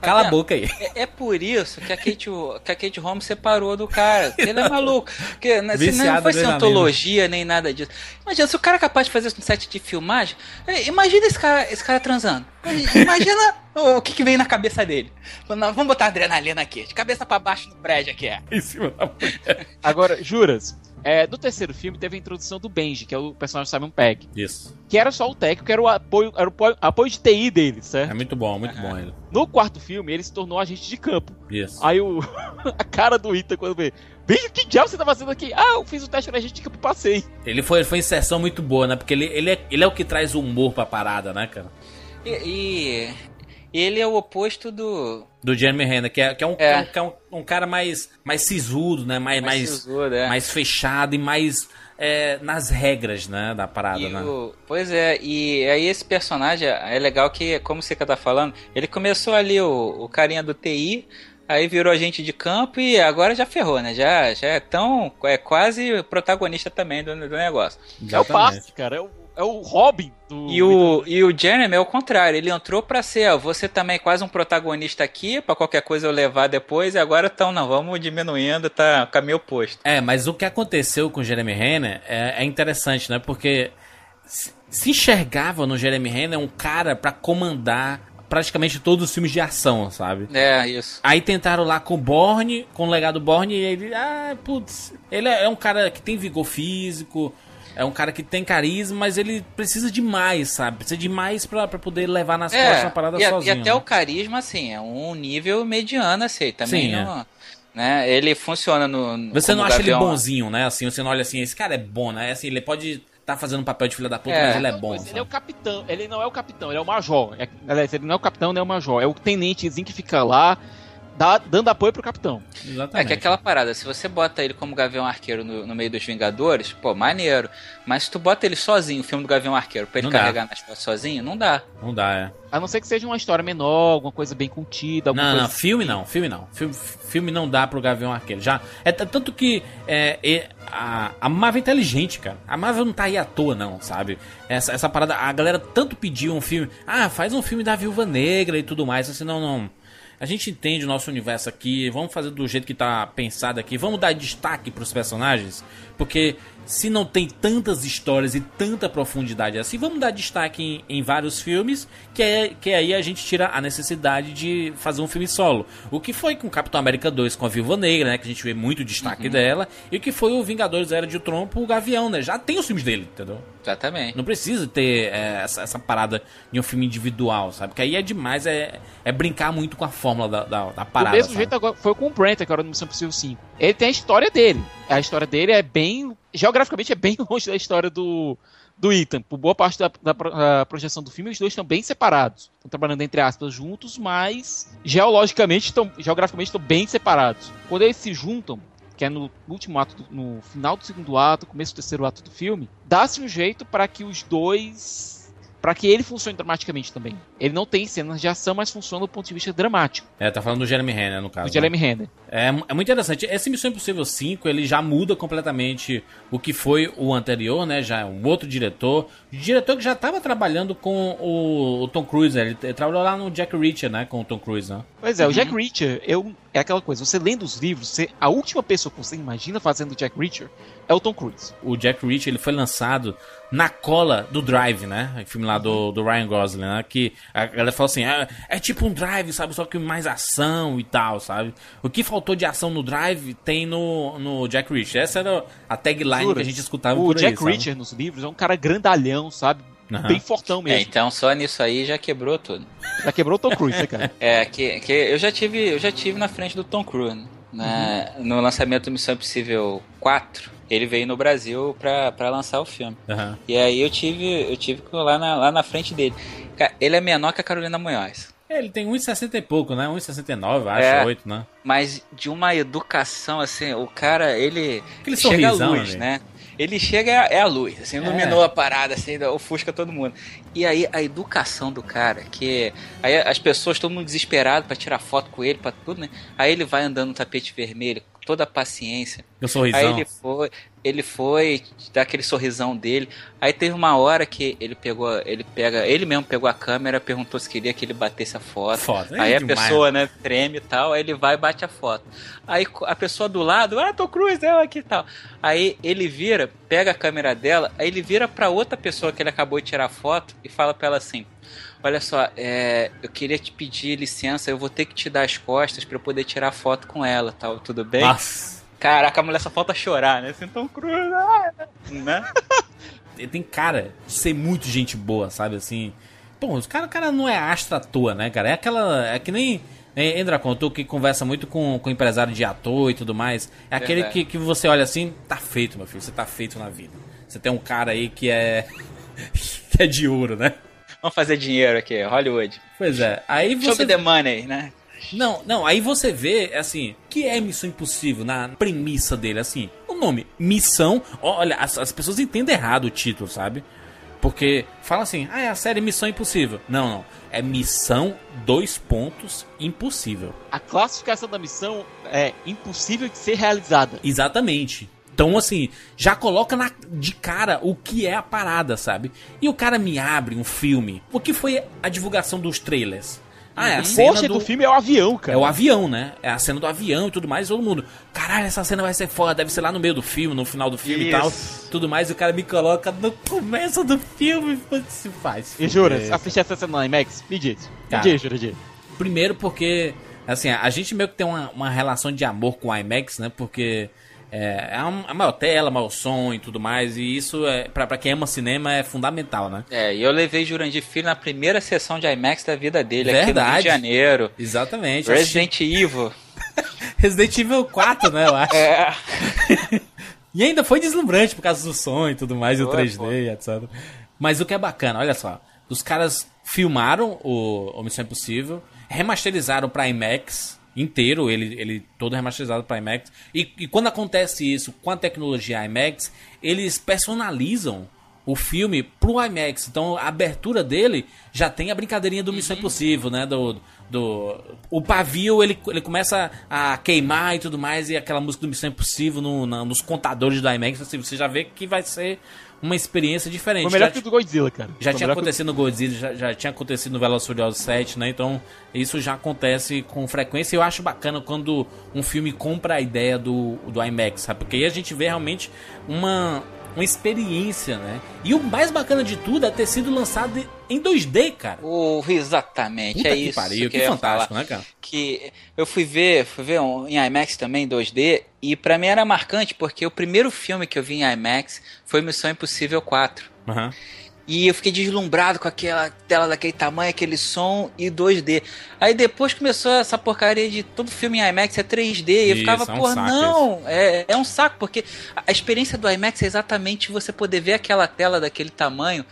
Cala a boca aí. É, é, por isso que a, Kate, que a Kate Holmes separou do cara. Ele é maluco. Porque, né, se não foi cientologia nem nada disso. Imagina, se o cara é capaz de fazer isso no set de filmagem, é, imagina esse cara, esse cara transando. Imagina o que, que vem na cabeça dele. Vamos botar adrenalina aqui, de cabeça para baixo no prédio aqui é. Em cima da Agora, juras, é, no terceiro filme teve a introdução do Benji, que é o personagem Simon Pegg. Isso. Que era só o técnico, que era o apoio, era o apoio de TI dele, certo? É muito bom, muito bom ele. No quarto filme, ele se tornou agente de campo. Isso. Aí o. a cara do Ita quando vê. Benji, que diabo você tá fazendo aqui? Ah, eu fiz o teste de agente de campo e passei. Ele foi, foi inserção muito boa, né? Porque ele, ele, é, ele é o que traz o humor pra parada, né, cara? E, e ele é o oposto do. Do Jeremy Renner, que é, que é, um, é. Que é um, um, cara mais, mais sisudo, né? Mais, mais, mais, sisudo, é. mais fechado e mais é, nas regras, né? Da parada, né? O, pois é, e aí esse personagem é legal que, como você tá falando, ele começou ali o, o carinha do TI, aí virou agente de campo e agora já ferrou, né? Já, já é tão. É quase protagonista também do, do negócio. Exatamente. É o passe, cara. É o, é o Robin do. E o, e o Jeremy é o contrário, ele entrou pra ser, ó, você também é quase um protagonista aqui, pra qualquer coisa eu levar depois, e agora então não, vamos diminuindo, tá caminho oposto. É, mas o que aconteceu com o Jeremy Renner é, é interessante, né? Porque se enxergava no Jeremy Renner um cara para comandar praticamente todos os filmes de ação, sabe? É, isso. Aí tentaram lá com o Borne, com o legado Borne, e ele, ah, putz, ele é um cara que tem vigor físico, é um cara que tem carisma, mas ele precisa de mais, sabe? Precisa de mais pra, pra poder levar nas é, costas a parada e, sozinho. E até né? o carisma, assim, é um nível mediano, assim, também Sim, não... É. Né? Ele funciona no. Você não acha Gavião. ele bonzinho, né? Assim, você não olha assim, esse cara é bom, né? Assim, ele pode tá fazendo um papel de filha da puta, é. mas ele é bom. ele é o capitão, ele não é o capitão, ele é o major. É, aliás, ele não é o capitão, nem é o major. É o tenentezinho que fica lá dá, dando apoio pro capitão. Exatamente. É que aquela parada, se você bota ele como Gavião Arqueiro no, no, meio dos Vingadores, pô, maneiro. Mas se tu bota ele sozinho, o filme do Gavião Arqueiro, pra ele não carregar dá. nas costas sozinho, não dá. Não dá, é. A não ser que seja uma história menor, alguma coisa bem contida. Não, não, filme não, filme não. Filme, filme não dá pro Gavião Arqueiro. Já, é tanto que é, é, a, a Marvel é inteligente, cara. A Marvel não tá aí à toa, não, sabe? Essa, essa parada, a galera tanto pediu um filme. Ah, faz um filme da Viúva Negra e tudo mais. Assim, não, não a gente entende o nosso universo aqui, vamos fazer do jeito que tá pensado aqui, vamos dar destaque para os personagens, porque se não tem tantas histórias e tanta profundidade assim, vamos dar destaque em, em, vários filmes, que, é, que aí a gente tira a necessidade de fazer um filme solo. O que foi com Capitão América 2 com a Viúva Negra, né, que a gente vê muito destaque uhum. dela, e o que foi o Vingadores Era de Ultron o Gavião, né? Já tem os filmes dele, entendeu? Exatamente. Não precisa ter é, essa, essa, parada de um filme individual, sabe? Porque aí é demais, é, é brincar muito com a fórmula da, da, da parada. Do mesmo sabe? jeito agora foi com o Brent, agora no Missão Possível 5. Ele tem a história dele. A história dele é bem. Geograficamente é bem longe da história do, do Ethan. Por boa parte da, da projeção do filme, os dois estão bem separados. Estão trabalhando, entre aspas, juntos, mas geologicamente, estão, geograficamente estão bem separados. Quando eles se juntam, que é no último ato, do, no final do segundo ato, começo do terceiro ato do filme, dá-se um jeito para que os dois para que ele funcione dramaticamente também. Ele não tem cenas de ação, mas funciona do ponto de vista dramático. É, tá falando do Jeremy Renner, no caso. Do Jeremy né? Renner. É, é muito interessante. Esse Missão Impossível 5, ele já muda completamente o que foi o anterior, né? Já é um outro diretor. O diretor que já estava trabalhando com o, o, Tom Cruise, né? Ele trabalhou lá no Jack Reacher, né? Com o Tom Cruise, né? Pois é, o Jack Reacher, eu, é aquela coisa, você lendo os livros, você, a última pessoa que você imagina fazendo o Jack Reacher é o Tom Cruise. O Jack Reacher, ele foi lançado na cola do Drive, né? O filme lá do, do Ryan Gosling, né? Que a galera falou assim, é, é tipo um Drive, sabe? Só que mais ação e tal, sabe? O que faltou de ação no Drive tem no, no Jack Reacher. Essa era a tagline Jura? que a gente escutava o por Jack aí, Reacher nos livros é um cara grandalhão, sabe? Uhum. Bem fortão mesmo. É, então só nisso aí já quebrou tudo. Já quebrou o Tom Cruise, né, cara? é, que, que eu já tive, eu já tive na frente do Tom Cruise, né? Uhum. No lançamento do Missão Impossível 4 ele veio no Brasil pra, pra lançar o filme. Uhum. E aí eu tive, eu tive que ir lá na, lá na frente dele. Ele é menor que a Carolina Munhoz. É, ele tem 1,60 e pouco, né? 1,69, acho, é, 8, né? Mas de uma educação, assim, o cara, ele Aquele chega à luz, né? Ele chega, é a luz, assim, iluminou é. a parada, assim, ofusca todo mundo. E aí a educação do cara, que aí as pessoas, todo mundo desesperado para tirar foto com ele, para tudo, né? Aí ele vai andando no tapete vermelho, toda a paciência. O sorrisão. Aí ele foi, ele foi dar aquele sorrisão dele. Aí teve uma hora que ele pegou, ele pega, ele mesmo pegou a câmera, perguntou se queria que ele batesse a foto. Foda, aí é a demais. pessoa, né, treme e tal, aí ele vai e bate a foto. Aí a pessoa do lado, ah, tô cruz, eu aqui e tal. Aí ele vira, pega a câmera dela, aí ele vira para outra pessoa que ele acabou de tirar foto e fala para ela assim: Olha só, é, eu queria te pedir licença, eu vou ter que te dar as costas para eu poder tirar foto com ela, tal, tudo bem? Nossa. Caraca, a mulher só falta chorar, né? Assim, tão cruz, ah, né? Ele tem cara de ser muito gente boa, sabe? Assim. Pô, o cara, o cara não é astro à toa, né, cara? É aquela. É que nem. Endra contou que conversa muito com, com empresário de ator e tudo mais. É aquele que, que você olha assim, tá feito, meu filho, você tá feito na vida. Você tem um cara aí que é. que é de ouro, né? Vamos fazer dinheiro aqui, Hollywood. Pois é. Aí você. Show me the money, né? Não, não, aí você vê, assim, que é Missão Impossível na premissa dele, assim. O nome, Missão. Olha, as, as pessoas entendem errado o título, sabe? Porque fala assim, ah, é a série Missão Impossível. Não, não. É Missão, dois pontos, impossível. A classificação da missão é impossível de ser realizada. Exatamente. Então, assim, já coloca na, de cara o que é a parada, sabe? E o cara me abre um filme. O que foi a divulgação dos trailers? Ah, é a cena do... do... filme é o avião, cara. É o avião, né? É a cena do avião e tudo mais. Todo mundo, caralho, essa cena vai ser foda. Deve ser lá no meio do filme, no final do filme Isso. e tal. Tudo mais. E o cara me coloca no começo do filme. Se faz. E jura, assistir essa cena no IMAX? Me diz. Me diz, jura, diz. Primeiro porque, assim, a gente meio que tem uma, uma relação de amor com o IMAX, né? Porque é, é a maior tela, maior som e tudo mais, e isso, é, pra, pra quem ama cinema, é fundamental, né? É, e eu levei Jurandir Filho na primeira sessão de IMAX da vida dele, Verdade. aqui no Rio de Janeiro. Exatamente. Resident Evil. Resident Evil 4, né, eu acho. É. e ainda foi deslumbrante por causa do som e tudo mais, Boa, e o 3D, pô. etc. Mas o que é bacana, olha só, os caras filmaram o, o Missão Impossível, remasterizaram pra IMAX, inteiro, ele, ele todo remasterizado para IMAX. E, e quando acontece isso com a tecnologia IMAX, eles personalizam o filme pro IMAX. Então a abertura dele já tem a brincadeirinha do Missão uhum. Impossível, né? Do, do o pavio ele, ele começa a queimar e tudo mais e aquela música do Missão Impossível no, na, nos contadores do IMAX, assim, você já vê que vai ser uma experiência diferente. Foi melhor já, que o do Godzilla, cara. Já Foi tinha acontecido que... no Godzilla, já, já, tinha acontecido no Velozes Furiosos 7, né? Então, isso já acontece com frequência. E eu acho bacana quando um filme compra a ideia do, do IMAX, sabe? Porque aí a gente vê realmente uma, uma experiência, né? E o mais bacana de tudo é ter sido lançado em 2D, cara. Oh, exatamente, Puta é que isso. Pariu, que, que fantástico, né, cara? Que eu fui ver, fui ver um, em IMAX também, 2D, e para mim era marcante, porque o primeiro filme que eu vi em IMAX foi Missão Impossível 4. Uhum. E eu fiquei deslumbrado com aquela tela daquele tamanho, aquele som e 2D. Aí depois começou essa porcaria de todo filme em IMAX é 3D. E eu ficava, é um pô, não, é, é um saco, porque a experiência do IMAX é exatamente você poder ver aquela tela daquele tamanho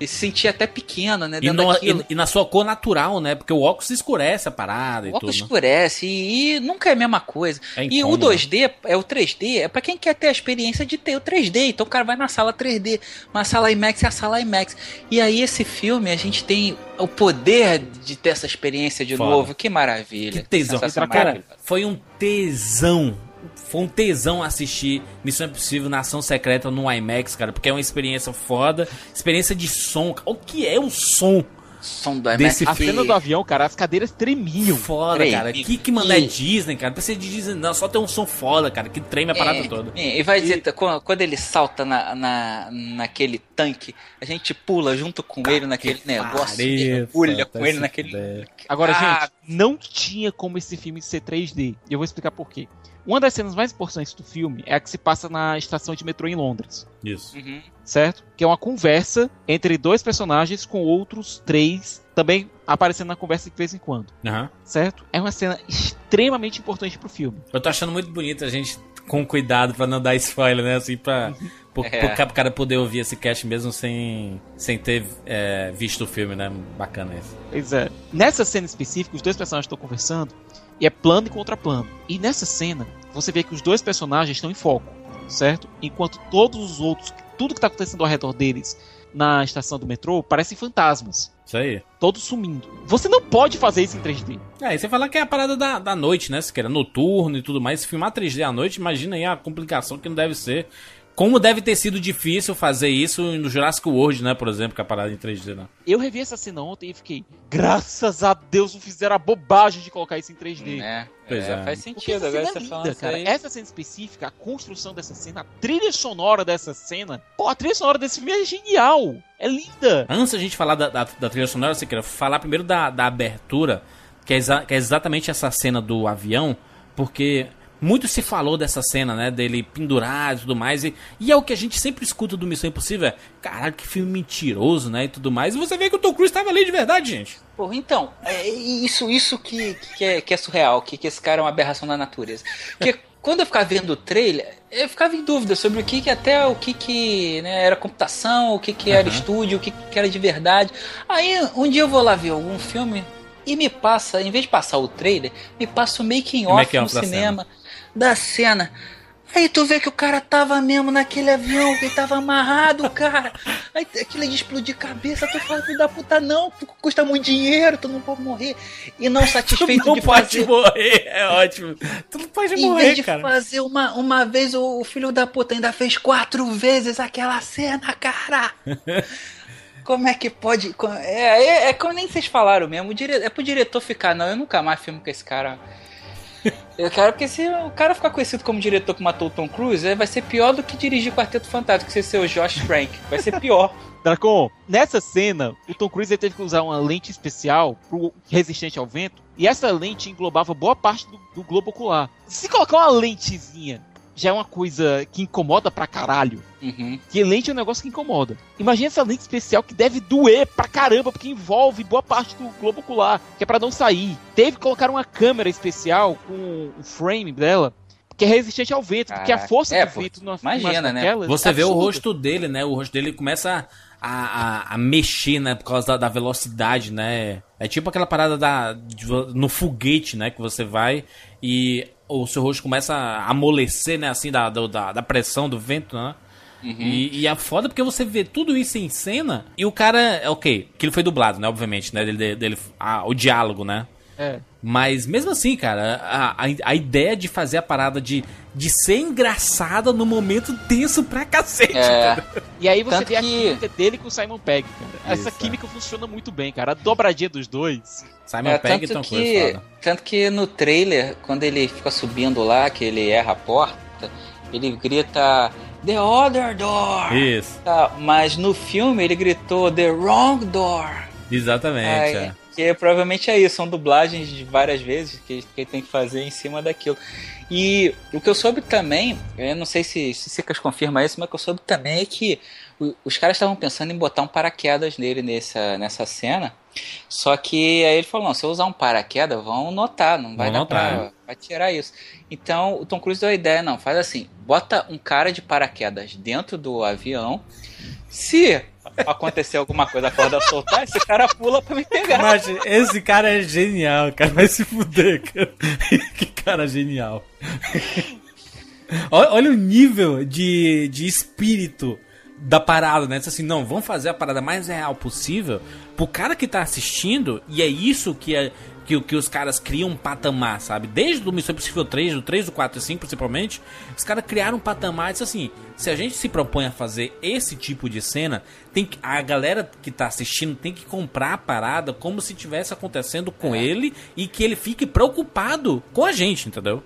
e se sentir até pequeno, né? E, no, e, e, na sua cor natural, né? Porque o óculos escurece a parada o e tudo. O óculos né? escurece e, e, nunca é a mesma coisa. É e o 2D, é o 3D, é para quem quer ter a experiência de ter o 3D. Então o cara vai na sala 3D, uma sala IMAX é a sala IMAX. E aí esse filme a gente tem o poder de ter essa experiência de Foda. novo. Que maravilha. Que tesão. Cara, foi um tesão foi um tesão assistir Missão Impossível na ação secreta no IMAX, cara, porque é uma experiência foda, experiência de som. O que é o som? Som do desse A cena do avião, cara, as cadeiras tremiam. Foda, Treme. cara. Que que manda é Disney, cara? Precisa de Disney, não, só tem um som foda, cara, que treme a parada é, toda. É, e vai dizer, quando ele salta na, na, naquele tanque, a gente pula junto com cara, ele naquele negócio, pula com ele naquele. Ideia. Agora, ah, gente, não tinha como esse filme ser 3D. E eu vou explicar por quê. Uma das cenas mais importantes do filme é a que se passa na estação de metrô em Londres. Isso. Uhum. Certo? Que é uma conversa entre dois personagens com outros três também aparecendo na conversa de vez em quando. Uhum. Certo? É uma cena extremamente importante pro filme. Eu tô achando muito bonito a gente com cuidado para não dar spoiler, né? Assim, pra. Uhum. Pro, é. pro cara poder ouvir esse cast mesmo sem, sem ter é, visto o filme, né? Bacana isso. Pois é. Nessa cena específica, os dois personagens estão conversando e é plano e contraplano. E nessa cena, você vê que os dois personagens estão em foco. certo? Enquanto todos os outros, tudo que tá acontecendo ao redor deles na estação do metrô parecem fantasmas. Isso aí. Todos sumindo. Você não pode fazer isso em 3D. É, e você fala que é a parada da, da noite, né? Se quer noturno e tudo mais. Se filmar 3D à noite, imagina aí a complicação que não deve ser. Como deve ter sido difícil fazer isso no Jurassic World, né? Por exemplo, que é a parada em 3D, né? Eu revi essa cena ontem e fiquei, graças a Deus não fizeram a bobagem de colocar isso em 3D. É, Pois é, é. faz Porque sentido. essa Agora cena você é linda, falando cara. aí. Essa cena específica, a construção dessa cena, a trilha sonora dessa cena. Pô, a trilha sonora desse filme é genial. É linda. Antes da gente falar da, da, da trilha sonora, você quer falar primeiro da, da abertura, que é, que é exatamente essa cena do avião, porque muito se falou dessa cena, né? Dele pendurado e tudo mais. E, e é o que a gente sempre escuta do Missão Impossível: é, caralho, que filme mentiroso, né? E tudo mais. E você vê que o Tom Cruise tava ali de verdade, gente. Porra, então, é isso, isso que, que, é, que é surreal, que, que esse cara é uma aberração da natureza. Porque quando eu ficava vendo o trailer, eu ficava em dúvida sobre o que, que até o que, que né, era computação, o que, que era Aham. estúdio, o que, que era de verdade. Aí um dia eu vou lá ver algum filme e me passa, em vez de passar o trailer, me passa o making off no cinema da cena. Aí tu vê que o cara tava mesmo naquele avião, que ele tava amarrado, cara. Aí aquilo de explodir cabeça, tu fala, filho da puta, não, custa muito dinheiro, tu não pode morrer. E não satisfeito não de pode fazer. morrer, é ótimo. Tu não pode Em vez morrer, de cara. fazer uma, uma vez, o, filho da puta ainda fez quatro vezes aquela cena, cara. Como é que pode. É, é, é como nem vocês falaram mesmo. É pro diretor ficar, não, eu nunca mais filmo com esse cara. Eu quero porque se o cara ficar conhecido como diretor que matou o Tom Cruise, é, vai ser pior do que dirigir Quarteto Fantástico, que ser o Josh Frank. Vai ser pior. Dracon, nessa cena, o Tom Cruise teve que usar uma lente especial pro resistente ao vento, e essa lente englobava boa parte do, do globo ocular. Se colocar uma lentezinha, já é uma coisa que incomoda pra caralho. Uhum. Que lente é um negócio que incomoda. Imagina essa lente especial que deve doer pra caramba, porque envolve boa parte do globo ocular, que é pra não sair. Teve que colocar uma câmera especial com o frame dela, que é resistente ao vento, porque a Caraca. força É, do pô, vento numa imagina, né? Você é vê o rosto dele, né? O rosto dele começa a, a, a mexer, né? Por causa da, da velocidade, né? É tipo aquela parada da, de no foguete, né? Que você vai e o seu rosto começa a amolecer, né? Assim, da, da, da pressão do vento, né? E, e é foda porque você vê tudo isso em cena e o cara, é ok, que ele foi dublado, né? Obviamente, né? Dele, dele, a- o diálogo, né? É. Mas mesmo assim, cara, a, a, a ideia de fazer a parada de, de ser engraçada no momento tenso pra cacete, É. cara. E aí você Tanto vê a que- química dele com o Simon Pegg, cara. Essa Isso, química funciona muito bem, cara. A dobradinha dos dois. Simon É, Pegg e tanto Tom Cruise, tanto que no trailer, quando ele fica subindo lá, que ele erra a porta, ele grita The Other Door. Isso, Tá, mas no filme ele gritou The Wrong Door. exatamente. Aí, é. Que provavelmente é isso, são dublagens de várias vezes que, que tem que fazer em cima daquilo. E o que eu soube também, eu não sei se, se Sicas confirma isso, mas o que eu soube também é que os caras estavam pensando em botar um paraquedas nele nessa, nessa cena. Só que aí ele falou: não, se eu usar um paraquedas, vão notar, não vai Vão dar notar, pra, é. pra tirar isso. Então o Tom Cruise deu a ideia: não, faz assim, bota um cara de paraquedas dentro do avião. Se acontecer alguma coisa, a corda soltar, esse cara pula pra me pegar. Mas esse cara é genial, cara. Vai se fuder, cara. que cara genial. olha, o nível de, de espírito da parada, né? Diz assim, não, vamos fazer a parada mais real possível pro cara que tá assistindo, e é isso que é. Que, que os caras criam um patamar, sabe? Desde o Missão Impossível 3, do 3, do 4 e 5 principalmente, os caras criaram um patamar e disse assim: se a gente se propõe a fazer esse tipo de cena, tem que, a galera que tá assistindo tem que comprar a parada como se tivesse acontecendo com ele e que ele fique preocupado com a gente, entendeu?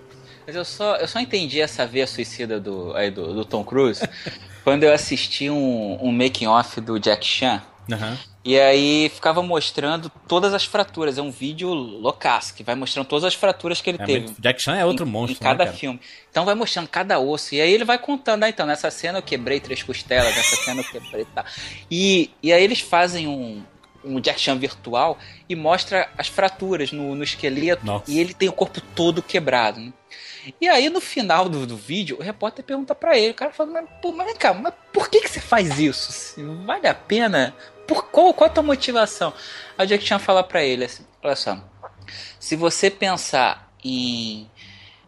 Mas eu só, eu só entendi essa veia suicida do, aí do, do Tom Cruise quando eu assisti um, um making-off do Jack Chan. Aham. E aí ficava mostrando todas as fraturas. É um vídeo loucaço, que vai mostrando todas as fraturas que ele É teve. Jack Chan é outro em, monstro, Em cada né, filme. Então vai mostrando cada osso. E aí ele vai contando, ah, então, nessa cena eu quebrei três costelas, nessa cena eu quebrei tá. E, e aí eles fazem um, um Jack Chan virtual e mostra as fraturas no, no esqueleto. Nossa. E ele tem o corpo todo quebrado. né? E aí no final do, do vídeo, o repórter pergunta pra ele, o cara fala, mas, pô, mas vem cá, mas por que, que você faz isso? Se Vale a pena? Por qual, qual a tua motivação? Aí o Jack Chan fala pra ele assim, olha só, se você pensar em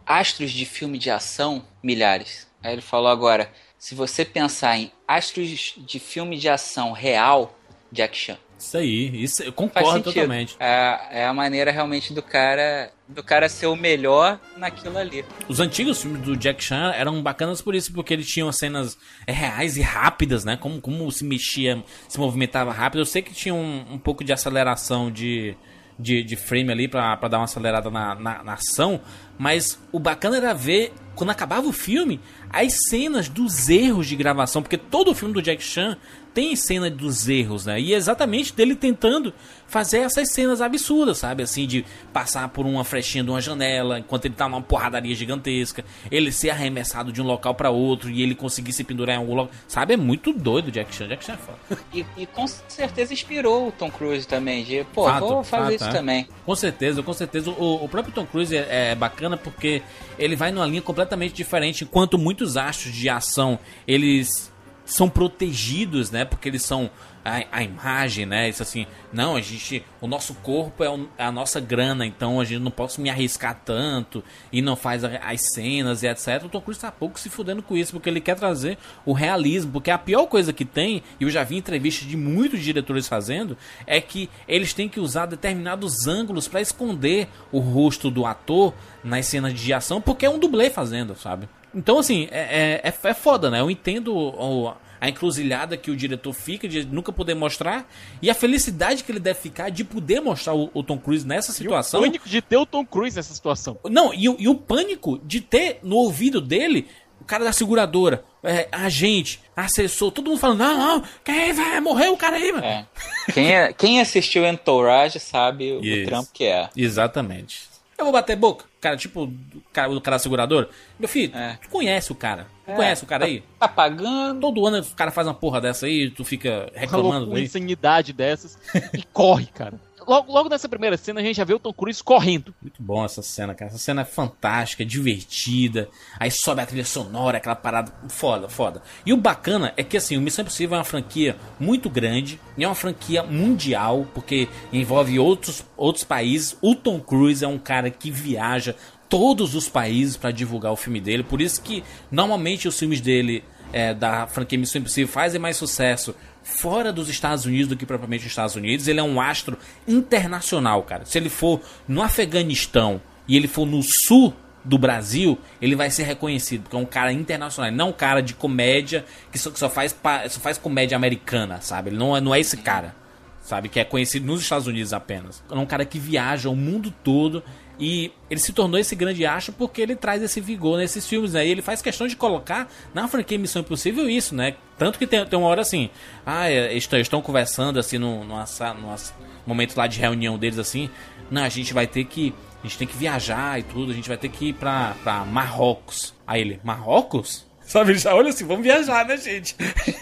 astros de filme de ação, milhares, Aí ele falou agora, se você pensar em astros de filme de ação real, Jack Chan. Isso aí, isso eu concordo totalmente. É, é, a maneira realmente do cara do cara ser o melhor naquilo ali. Os antigos filmes do Jack Chan eram bacanas por isso, porque eles tinham cenas reais e rápidas, né? Como, como se mexia, se movimentava rápido. Eu sei que tinha um, um pouco de aceleração de, de, de frame ali para dar uma acelerada na, na, na ação, mas o bacana era ver, quando acabava o filme, as cenas dos erros de gravação, porque todo o filme do Jack Chan tem cena dos erros, né? E é exatamente dele tentando fazer essas cenas absurdas, sabe? Assim, de passar por uma frechinha de uma janela, enquanto ele tá numa porradaria gigantesca, ele ser arremessado de um local para outro e ele conseguir se pendurar em algum local. Sabe? É muito doido o Jack Chan. Jack Chan é foda. E, e, com certeza inspirou o Tom Cruise também, de, pô, fato, vou fazer fato, isso é. também. Com certeza, com certeza. O, o próprio Tom Cruise é, é bacana porque ele vai numa linha completamente diferente, enquanto muitos astros de ação, eles são protegidos, né? Porque eles são a, a, imagem, né? Isso assim, não, a gente, o nosso corpo é, o, é, a nossa grana, então a gente não posso me arriscar tanto e não faz as cenas e etc. O Tom Cruise tá pouco se fudendo com isso, porque ele quer trazer o realismo, porque a pior coisa que tem, e eu já vi entrevistas de muitos diretores fazendo, é que eles têm que usar determinados ângulos para esconder o rosto do ator nas cenas de ação, porque é um dublê fazendo, sabe? Então, assim, é, é, é, é foda, né? Eu entendo o, a encruzilhada que o diretor fica de nunca poder mostrar e a felicidade que ele deve ficar de poder mostrar o, o Tom Cruise nessa situação. E o pânico de ter o Tom Cruise nessa situação. Não, e, e o pânico de ter no ouvido dele o cara da seguradora, é, agente, assessor, todo mundo falando, não, não, quem vai morrer o cara aí, mano. É. Quem, é, quem assistiu Entourage sabe o, o trampo que é. Exatamente. Eu vou bater boca. Cara, tipo, o cara, o cara segurador. Meu filho, é. tu conhece o cara. Tu é, conhece o cara aí? Tá, tá pagando. Todo ano o cara faz uma porra dessa aí, tu fica reclamando. Uma insanidade dessas e corre, cara logo, logo nessa primeira cena a gente já vê o Tom Cruise correndo. Muito bom essa cena, cara. Essa cena é fantástica, é divertida. Aí sobe a trilha sonora, aquela parada foda, foda. E o bacana é que assim, o Missão Impossível é uma franquia muito grande, é uma franquia mundial, porque envolve outros, outros países. O Tom Cruise é um cara que viaja todos os países para divulgar o filme dele. Por isso que normalmente os filmes dele é, da franquia Missão Impossível fazem mais sucesso fora dos Estados Unidos do que propriamente nos Estados Unidos. Ele é um astro internacional, cara. Se ele for no Afeganistão e ele for no sul do Brasil, ele vai ser reconhecido, porque é um cara internacional, não um cara de comédia que só, que só faz, só faz comédia americana, sabe? Ele não é, não é esse cara, sabe? Que é conhecido nos Estados Unidos apenas. É um cara que viaja o mundo todo e ele se tornou esse grande acho porque ele traz esse vigor nesses filmes, né? E ele faz questão de colocar na franquia Missão Impossível isso, né? Tanto que tem, tem uma hora assim, ah, é, estão, estão conversando assim num, numa, numa momento lá de reunião deles assim, não, a gente vai ter que a gente tem que viajar e tudo, a gente vai ter que ir pra, pra Marrocos. Aí ele, Marrocos? Sabe, ele já olha assim, vamos viajar, né, gente?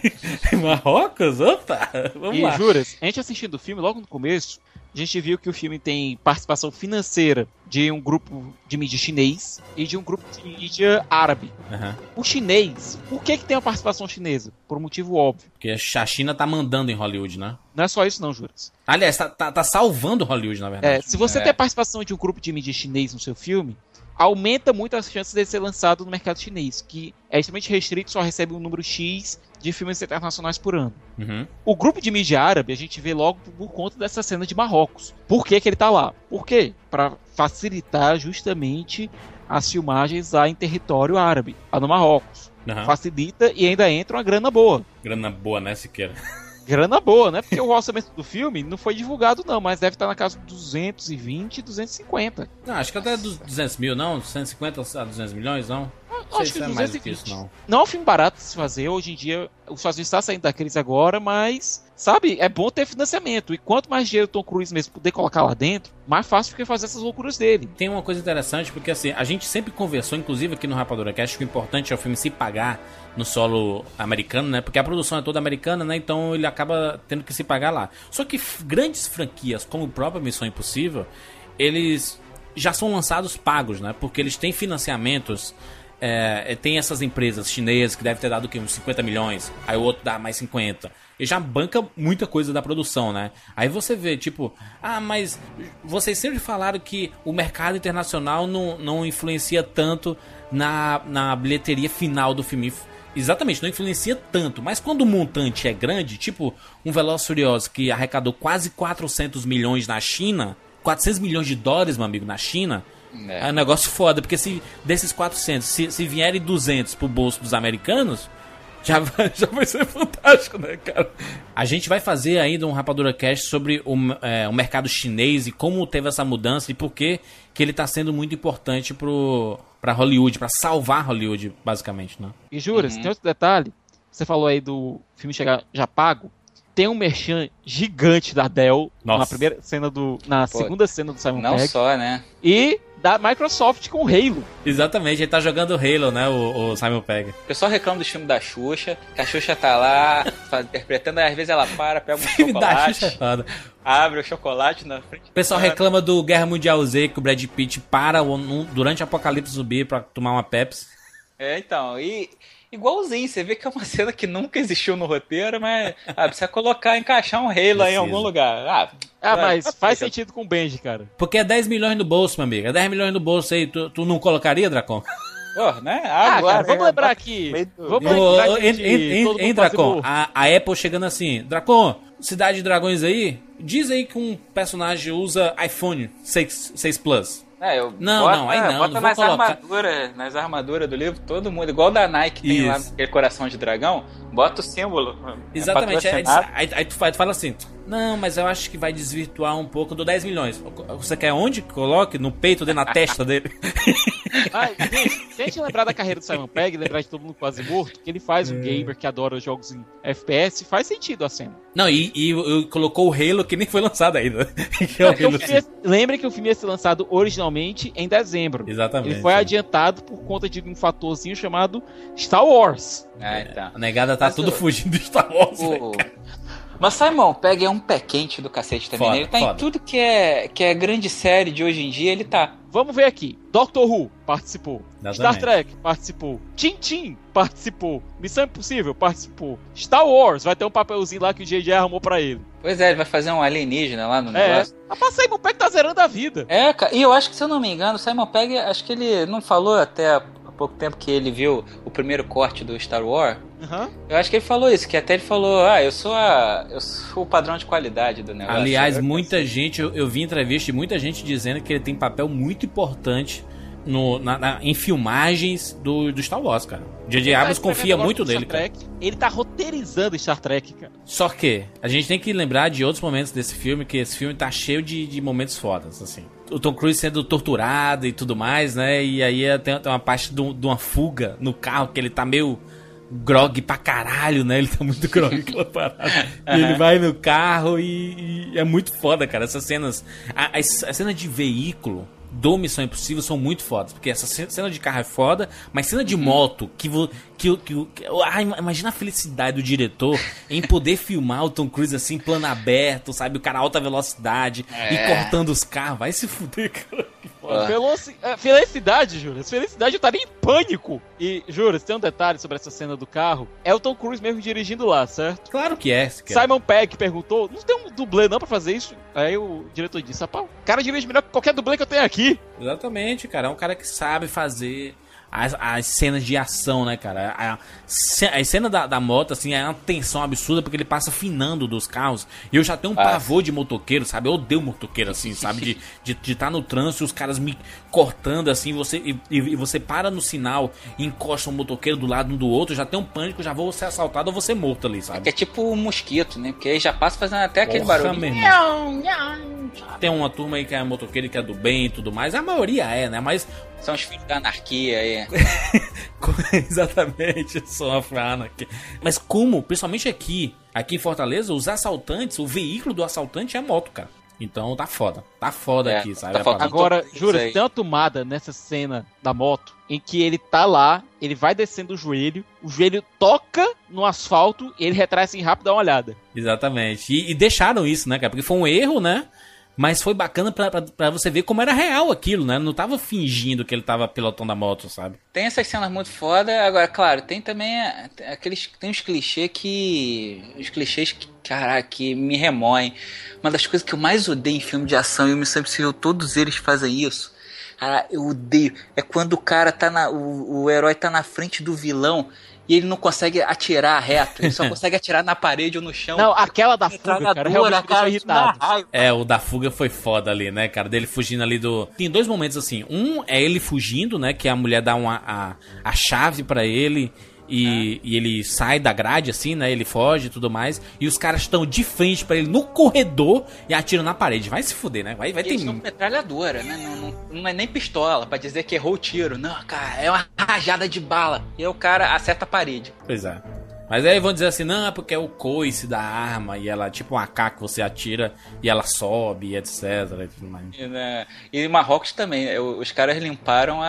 Marrocos? Opa, vamos e, lá. E juras, a gente assistindo o filme logo no começo, a gente viu que o filme tem participação financeira de um grupo de mídia chinês e de um grupo de mídia árabe. Uhum. O chinês, por que, que tem a participação chinesa? Por um motivo óbvio. Porque a China tá mandando em Hollywood, né? Não é só isso não, Juras. Aliás, tá, tá, tá salvando Hollywood, na verdade. É, se você é. tem a participação de um grupo de mídia chinês no seu filme, aumenta muito as chances de ser lançado no mercado chinês, que é extremamente restrito, só recebe um número X de filmes internacionais por ano. Uhum. O grupo de mídia árabe a gente vê logo por conta dessa cena de Marrocos. Por que, que ele tá lá? Por quê? Para facilitar justamente as filmagens lá em território árabe, lá no Marrocos. Uhum. Facilita e ainda entra uma grana boa. Grana boa, né, Siqueira? grana boa, né? Porque o orçamento do filme não foi divulgado, não, mas deve estar na casa de 220, 250. Não, acho que até 200 mil, não? 150 a 200 milhões, não? Não, acho que é mais do que isso, não. Não é um filme barato de se fazer. Hoje em dia, o Unidos está saindo da crise agora, mas, sabe, é bom ter financiamento. E quanto mais dinheiro o Tom Cruise mesmo puder colocar lá dentro, mais fácil fica fazer essas loucuras dele. Tem uma coisa interessante, porque assim, a gente sempre conversou, inclusive aqui no Rapadura que acho que o importante é o filme se pagar no solo americano, né? Porque a produção é toda americana, né? Então ele acaba tendo que se pagar lá. Só que grandes franquias, como o próprio Missão Impossível, eles já são lançados pagos, né? Porque eles têm financiamentos é, tem essas empresas chinesas que devem ter dado o? Uns 50 milhões, aí o outro dá mais 50. E já banca muita coisa da produção, né? Aí você vê, tipo, ah, mas vocês sempre falaram que o mercado internacional não, não influencia tanto na, na bilheteria final do filme. Exatamente, não influencia tanto. Mas quando o montante é grande, tipo um Veloz Furioso que arrecadou quase 400 milhões na China, 400 milhões de dólares, meu amigo, na China, é, é um negócio foda. Porque se desses 400, se, se vierem 200 pro bolso dos americanos, já vai, já vai ser fantástico, né, cara? A gente vai fazer ainda um Rapadura Cast sobre o, é, o mercado chinês e como teve essa mudança e por que, que ele está sendo muito importante pro, pra Hollywood, para salvar Hollywood, basicamente, né? E juras, uhum. tem outro detalhe. Você falou aí do filme chegar já pago. Tem um merchan gigante da Dell Nossa. na primeira cena do. Na Pô, segunda cena do Simon Não Pegg. só, né? E da Microsoft com o Halo. Exatamente, ele tá jogando Halo, né, o, o Simon Pegg. O pessoal reclama do filme da Xuxa, que a Xuxa tá lá faz, interpretando, às vezes ela para, pega um chocolate. É abre o chocolate na frente. O pessoal reclama do Guerra Mundial Z, que o Brad Pitt para durante o apocalipse zumbi pra tomar uma Pepsi. É, então, e igualzinho. Você vê que é uma cena que nunca existiu no roteiro, mas ah, precisa colocar, encaixar um Halo aí em algum lugar. Ah, ah mas faz sentido com o Benji, cara. Porque é 10 milhões no bolso, meu amigo. É 10 milhões no bolso aí. Tu, tu não colocaria, Dracon? Pô, né? Ah, Agora, cara, vamos lembrar aqui. Vamos lembrar aqui. Hein, Dracon? A, a Apple chegando assim. Dracon, Cidade de Dragões aí, diz aí que um personagem usa iPhone 6, 6 Plus. É, eu não, bota, não, aí não. Bota não nas colocar... armaduras, nas armaduras do livro, todo mundo, igual da Nike tem Isso. lá aquele coração de dragão, bota o símbolo. Exatamente, é, aí, aí, tu fala assim, não, mas eu acho que vai desvirtuar um pouco do 10 milhões. Você quer onde? Coloque no peito dele, na testa dele. Ai, gente, se a gente lembrar da carreira do Simon Pegg, lembrar de todo mundo quase morto, que ele faz um é. gamer que adora os jogos em FPS, faz sentido a cena. Não, e, e, e colocou o Halo que nem foi lançado ainda. é o Halo lembre que o filme ia ser lançado originalmente em dezembro. Exatamente. Ele foi adiantado por conta de um fatorzinho chamado Star Wars. É, tá. A negada tá Mas tudo fugindo de Star Wars. O... Né, mas Simon Pegg é um pé quente do cacete também. Foda, né? Ele tá foda. em tudo que é, que é grande série de hoje em dia, ele tá. Vamos ver aqui. Doctor Who participou. Exatamente. Star Trek participou. Tintin participou. Missão Impossível participou. Star Wars vai ter um papelzinho lá que o JJ arrumou pra ele. Pois é, ele vai fazer um alienígena lá no é. negócio. Rapaz, Simon Pegg tá zerando a vida. É, cara. E eu acho que, se eu não me engano, Simon Pegg, acho que ele não falou até pouco tempo que ele viu o primeiro corte do Star Wars. Uhum. Eu acho que ele falou isso, que até ele falou, ah, eu sou a. Eu sou o padrão de qualidade do negócio. Aliás, muita gente, eu, eu vi entrevista de muita gente dizendo que ele tem papel muito importante no, na, na, em filmagens do, do Star Wars, cara. J.J. Abrams confia muito nele, Trek, cara. Ele tá roteirizando Star Trek, cara. Só que a gente tem que lembrar de outros momentos desse filme, que esse filme tá cheio de, de momentos fodas, assim o Tom Cruise sendo torturado e tudo mais, né? E aí tem, tem uma parte de, uma fuga no carro que ele tá meio grog pra caralho, né? Ele tá muito grog aquela parada. Uhum. E ele vai no carro e, e, é muito foda, cara. Essas cenas. A, a, a cena de veículo do Missão Impossível são muito fodas. Porque essa cena de carro é foda, mas cena de uhum. moto, que, que, que, que ah, imagina a felicidade do diretor em poder filmar o Tom Cruise assim, plano aberto, sabe? O cara alta velocidade é. e cortando os carros. Vai se fuder, cara. Veloci... É, felicidade, Júlio. Felicidade eu estaria em pânico. E, Júlio, tem um detalhe sobre essa cena do carro. É o Tom Cruise mesmo dirigindo lá, certo? Claro que é. Simon Pegg perguntou: não tem um dublê não pra fazer isso? Aí o diretor disse: rapaz, o cara dirige melhor que qualquer dublê que eu tenho aqui. Exatamente, cara. É um cara que sabe fazer as, as cenas de ação, né, cara? A, a cena da, da moto, assim, é uma tensão absurda porque ele passa finando dos carros. E eu já tenho um ah. pavor de motoqueiro, sabe? Eu odeio motoqueiro, assim, sabe? De estar de, de tá no trânsito e os caras me cortando, assim, você e, e, você para no sinal e encosta um motoqueiro do lado um do outro, já tem um pânico, já vou ser assaltado ou vou ser morto ali, sabe? É, que é tipo um mosquito, né? Porque aí já passa fazendo até aquele Porra, barulho. Mesmo. Tem uma turma aí que é motoqueiro que é do bem e tudo mais. A maioria é, né? Mas são os filhos da anarquia aí. Exatamente, sofre a anarquia. Mas como, principalmente aqui, aqui em Fortaleza, os assaltantes, o veículo do assaltante é moto, cara. Então tá foda. Tá foda é, aqui, sabe? Tá foda. Agora, jura, tem uma tomada nessa cena da moto em que ele tá lá, ele vai descendo o joelho, o joelho toca no asfalto e ele retrai assim rápido dá uma olhada. Exatamente. E, e deixaram isso, né, cara? Porque foi um erro, né? Mas foi bacana pra você ver como era real aquilo, né? Não tava fingindo que ele tava pilotando a moto, sabe? Tem essas cenas muito foda, agora, claro, tem também aqueles. Tem uns clichês que. Os clichês que, caraca, que me remoem. Uma das coisas que eu mais odeio em filme de ação, e o Missão Impossível, todos eles fazem isso. Cara, eu odeio. É quando o cara tá na. O, o herói tá na frente do vilão e ele não consegue atirar reto, ele só consegue atirar na parede ou no chão. Não, aquela da fuga, cara, realmente cara, irritado. É, o da fuga foi foda ali, né, cara, dele fugindo ali do... Tem dois momentos assim, um é ele fugindo, né, que a mulher dá uma, a, a chave para ele e, e, ele sai da grade, assim, né? Ele foge e tudo mais. E os caras estão de frente para ele no corredor e atiram na parede. Vai se fuder, né? Vai, vai ter. Eles metralhadora, né? Não, não, não, é nem pistola para dizer que errou o tiro. Não, cara, é uma rajada de bala. E aí o cara acerta a parede. Pois é. Mas aí vão dizer assim, não, é porque é o coice da arma e ela, tipo um AK que você atira e ela sobe e etc. E, tudo mais. e, né, e Marrocos também, os cares limparam a,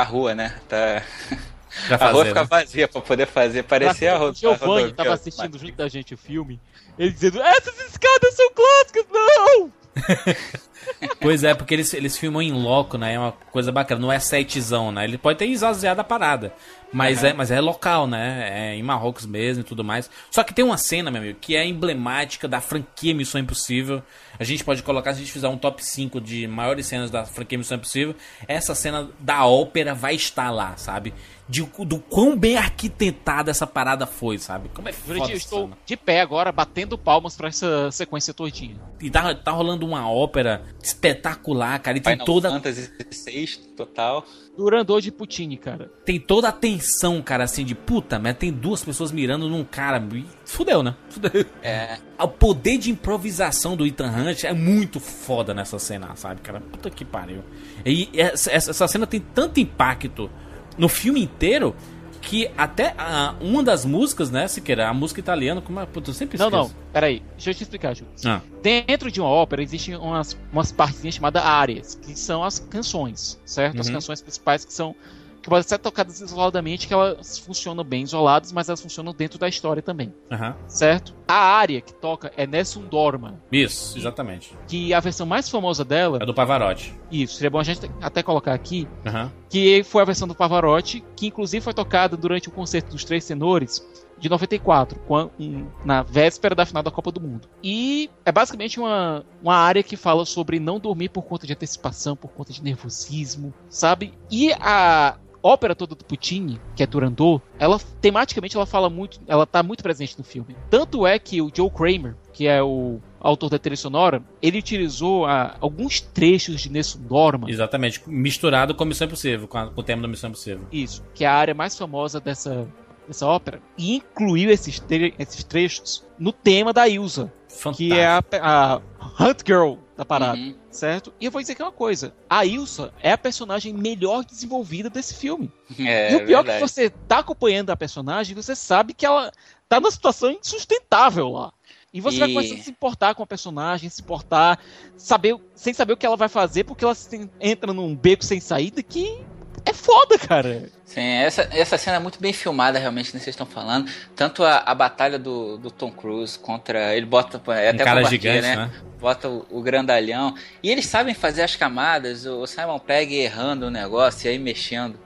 a rua, né? Tá. Pra fazer, a rua fica né? vazia pra poder fazer, parecer a rua. O Giovanni tava assistindo junto da gente o filme, ele dizendo, essas escadas são clássicas, não! pois é, porque eles, eles filmam em loco, né? É uma coisa bacana, não é setzão, né? Ele pode ter esvaziado a parada. Mas, uhum. é, mas é local, né? É em Marrocos mesmo e tudo mais. Só que tem uma cena, meu amigo, que é emblemática da franquia Missão Impossível. A gente pode colocar, se a gente fizer um top 5 de maiores cenas da franquia Missão Impossível, essa cena da ópera vai estar lá, sabe? De, do quão bem arquitettada essa parada foi, sabe? Como é foda Eu estou cena. de pé agora, batendo palmas para essa sequência todinha. E tá, tá rolando uma ópera espetacular, cara. E tem Final toda. Fantasy VI total. Durandor de Puccini, cara. Tem toda a tensão, cara, assim, de puta, mas tem duas pessoas mirando num cara. Fudeu, né? Fudeu. É. O poder de improvisação do Ethan Hunt é muito foda nessa cena, sabe, cara? Puta que pariu. E essa, essa cena tem tanto impacto no filme inteiro que até a, uma das músicas, né, Siqueira, a música italiana, como é, eu sempre esqueço. Não, não, peraí, deixa eu te explicar, Júlio. Ah. Dentro de uma ópera existem umas, umas partezinhas chamadas áreas, que são as canções, certo? Uhum. As canções principais que são que podem ser tocadas isoladamente, que elas funcionam bem isoladas, mas elas funcionam dentro da história também. Uhum. Certo? A área que toca é Nessun Dorma. Isso, exatamente. Que a versão mais famosa dela. É do Pavarotti. Isso, seria bom a gente até colocar aqui. Uhum. Que foi a versão do Pavarotti, que inclusive foi tocada durante o concerto dos Três Tenores de 94, na véspera da final da Copa do Mundo. E é basicamente uma, uma área que fala sobre não dormir por conta de antecipação, por conta de nervosismo, sabe? E a, ópera toda do Puccini, que é Turandot, ela tematicamente ela fala muito, ela tá muito presente no filme. Tanto é que o Joe Kramer, que é o autor da trilha sonora, ele utilizou ah, alguns trechos de Nessun Dorma. Exatamente, misturado com Missão Impossível, com, a, com o tema da Missão Impossível. Isso, que é a área mais famosa dessa, dessa ópera, e incluiu esses, tre esses trechos no tema da Ilsa, Fantástico. que é a, a Hunt Girl da parada. Uhum. Certo? E eu vou dizer aqui uma coisa: a Ilsa é a personagem melhor desenvolvida desse filme. É, e o pior verdade. é que você tá acompanhando a personagem, você sabe que ela tá numa situação insustentável lá. E você e... vai começar a se importar com a personagem, se importar, saber, sem saber o que ela vai fazer, porque ela entra num beco sem saída que é foda, cara. Sim, essa, essa cena é muito bem filmada, realmente, que vocês estão falando. Tanto a, a batalha do, do Tom Cruise contra. Ele bota. É até um cara gigante, né? né? Bota o, o, grandalhão. E eles sabem fazer as camadas. O Simon Pegg errando o negócio e aí mexendo.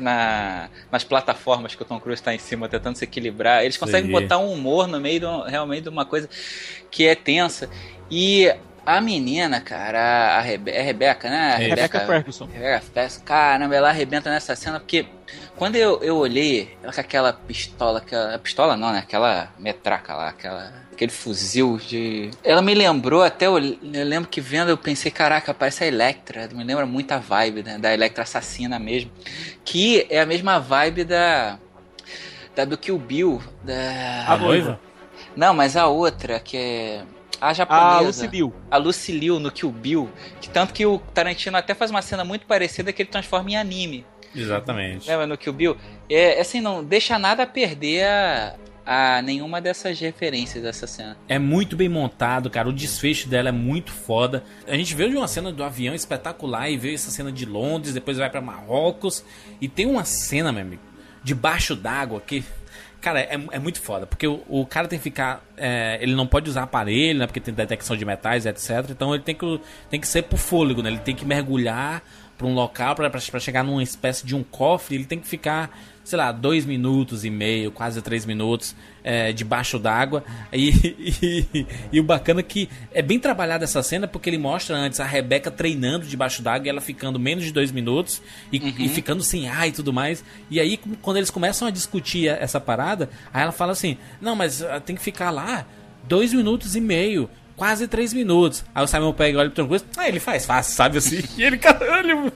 Na, nas plataformas que o Tom Cruise está em cima tentando se equilibrar. Eles conseguem Sim. botar um humor no meio de, realmente de uma coisa que é tensa. E a menina, cara, a, Rebe é Rebeca, né? A Rebeca, Rebeca Ferguson. Rebeca Ferguson. Caramba, ela arrebenta nessa cena, porque quando eu, eu olhei ela com aquela pistola, aquela, pistola não, né? Aquela metraca lá, aquela, aquele fuzil de... Ela me lembrou, até eu, eu lembro que vendo eu pensei, caraca, parece a Electra, me lembra muito a vibe né, da Electra assassina mesmo, que é a mesma vibe da, da do Kill Bill, da... A noiva? Não, mas a outra, que é a japonesa. A Lucy Liu. A Lucy Liu no Kill Bill. Que tanto que o Tarantino até faz uma cena muito parecida que ele transforma em anime. Exatamente. Lembra no Kill Bill? É, assim, não deixa nada a perder a, a nenhuma dessas referências dessa cena. É muito bem montado, cara. O desfecho dela é muito foda. A gente veio de uma cena do avião espetacular e veio essa cena de Londres, depois vai para Marrocos. E tem uma cena, meu amigo, debaixo d'água que Cara, é, é muito foda, porque o, o cara tem que ficar. é, ele não pode usar aparelho, né? Porque tem detecção de metais, etc. Então ele tem que, tem que ser por fôlego, né? Ele tem que mergulhar pra um local pra chegar numa espécie de um cofre. Ele tem que ficar, sei lá, dois minutos e meio, quase três minutos é, debaixo d'água. E, e, e o bacana é que é bem trabalhada essa cena porque ele mostra antes a Rebeca treinando debaixo d'água e ela ficando menos de dois minutos e, e ficando sem ar e tudo mais. E aí, quando eles começam a discutir essa parada, aí ela fala assim: Não, mas ah, tem que ficar lá dois minutos e meio. Quase três minutos. Aí o Simon pega e olha pro Tom Cruise. Ah, ele faz fácil, sabe assim? E ele, caralho,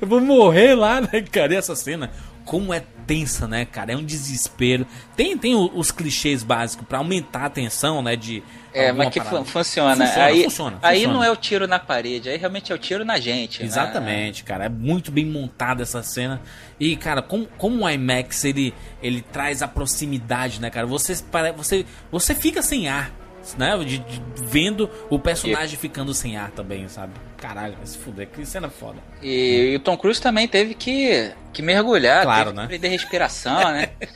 eu vou morrer lá, né, cara? E essa cena, como é tensa, né, cara? É um desespero. Tem, tem os clichês básicos pra aumentar a tensão, né? De. É, mas que parada. funciona. Funciona, aí, funciona, aí funciona. não é o tiro na parede, aí realmente é o tiro na gente. né? Exatamente, cara. É muito bem montada essa cena. E, cara, como, como o IMAX ele, ele traz a proximidade, né, cara? Você, você, você fica sem ar, né? De, de- vendo o personagem ficando sem ar também, sabe? Caralho, vai se fuder. Que cena foda. E, e o Tom Cruise também teve que, que mergulhar, Claro, né? que prender respiração, né?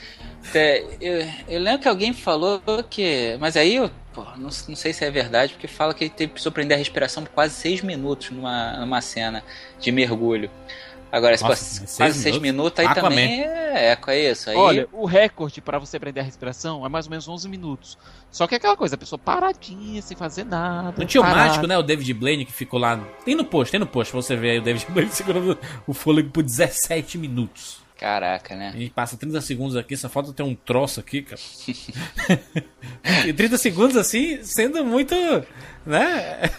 Eu, eu lembro que alguém falou que. Mas aí eu pô, não, não sei se é verdade, porque fala que ele teve, precisou prender a respiração por quase seis minutos numa, numa cena de mergulho. Agora, se seis quase seis minutos? minutos, aí Aquaman. também é, é isso. Aí, Olha, o recorde pra você prender a respiração é mais ou menos 11 minutos. Só que é aquela coisa, a pessoa paradinha, sem fazer nada. Não tinha o mágico, né? O David Blaine que ficou lá. Tem no post, tem no post pra você ver aí o David Blaine segurando o fôlego por 17 minutos. Caraca, né? A gente passa 30 segundos aqui, só falta ter um troço aqui, cara. e 30 segundos assim, sendo muito, né?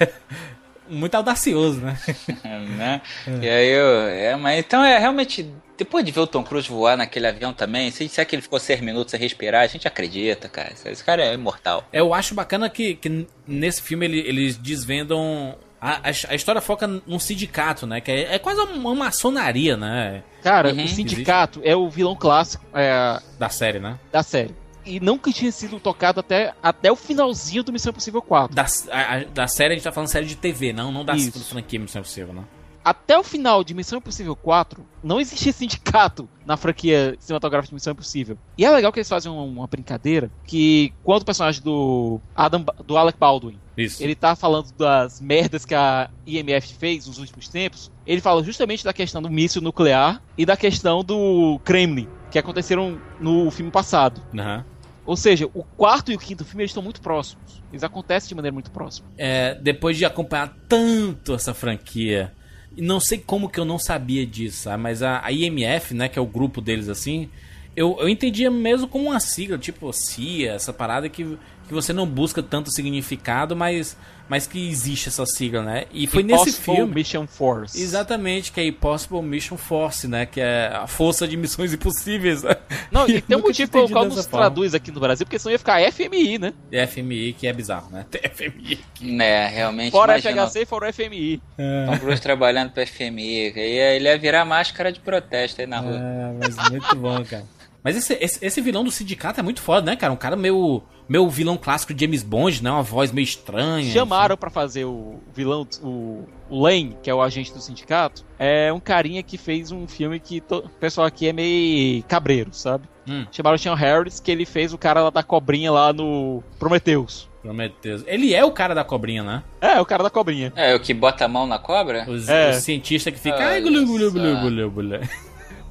Muito audacioso, né? né? E aí eu. É, mas então é realmente. Depois de ver o Tom Cruise voar naquele avião também, se disser que ele ficou seis minutos sem respirar, a gente acredita, cara. Esse- Esse cara é imortal. Eu acho bacana que, que nesse filme ele- eles desvendam. A, a, a história foca num sindicato, né? Que é, é quase uma maçonaria, né? Cara, Uhum. o sindicato é o vilão clássico é, Da série, né? da série. E nunca tinha sido tocado até, até o finalzinho do Missão Impossível 4. Da, a- a- da série a gente tá falando série de TV, não, não da Isso. franquia Missão Impossível, né? Até o final de Missão Impossível 4, não existia sindicato na franquia cinematográfica de Missão Impossível. E é legal que eles fazem uma, uma brincadeira que quando o personagem do Adam do Alec Baldwin, Isso. ele tá falando das merdas que a IMF fez nos últimos tempos, ele fala justamente da questão do míssil nuclear e da questão do Kremlin, que aconteceram no filme passado. Aham. Ou seja, o quarto e o quinto filme estão muito próximos. Eles acontecem de maneira muito próxima. É, depois de acompanhar tanto essa franquia, não sei como que eu não sabia disso, sabe? mas a, a IMF, né, que é o grupo deles assim, eu, eu entendia mesmo como uma sigla, tipo CIA, essa parada que, que você não busca tanto significado, mas, mas que existe essa sigla, né? E foi nesse Impossible filme. Mission Force. Exatamente, que é Impossible Mission Force, né? Que é a força de missões impossíveis. né? Não, e tem um motivo pelo qual nos forma. traduz aqui no Brasil, porque senão ia ficar FMI, né? É FMI, que é bizarro, né? Tem FMI. Né, realmente. Fora imagina, FHC, fora FMI. Tom Cruise trabalhando pro FMI. Aí ele ia virar máscara de protesto aí na rua. É, mas muito bom, cara. Mas esse, esse, esse vilão do sindicato é muito foda, né, cara? Um cara meio, meio vilão clássico de James Bond, né? Uma voz meio estranha. Chamaram pra fazer o vilão, o, o Lane, que é o agente do sindicato, é um carinha que fez um filme que to- o pessoal aqui é meio cabreiro, sabe? Hum. Chamaram o Sean Harris, que ele fez o cara lá da cobrinha lá no Prometheus. Prometheus. Ele é o cara da cobrinha, né? É, o cara da cobrinha. É, o que bota a mão na cobra? Os, É. o cientista que fica. Ai, gulu, só. gulu, gulu.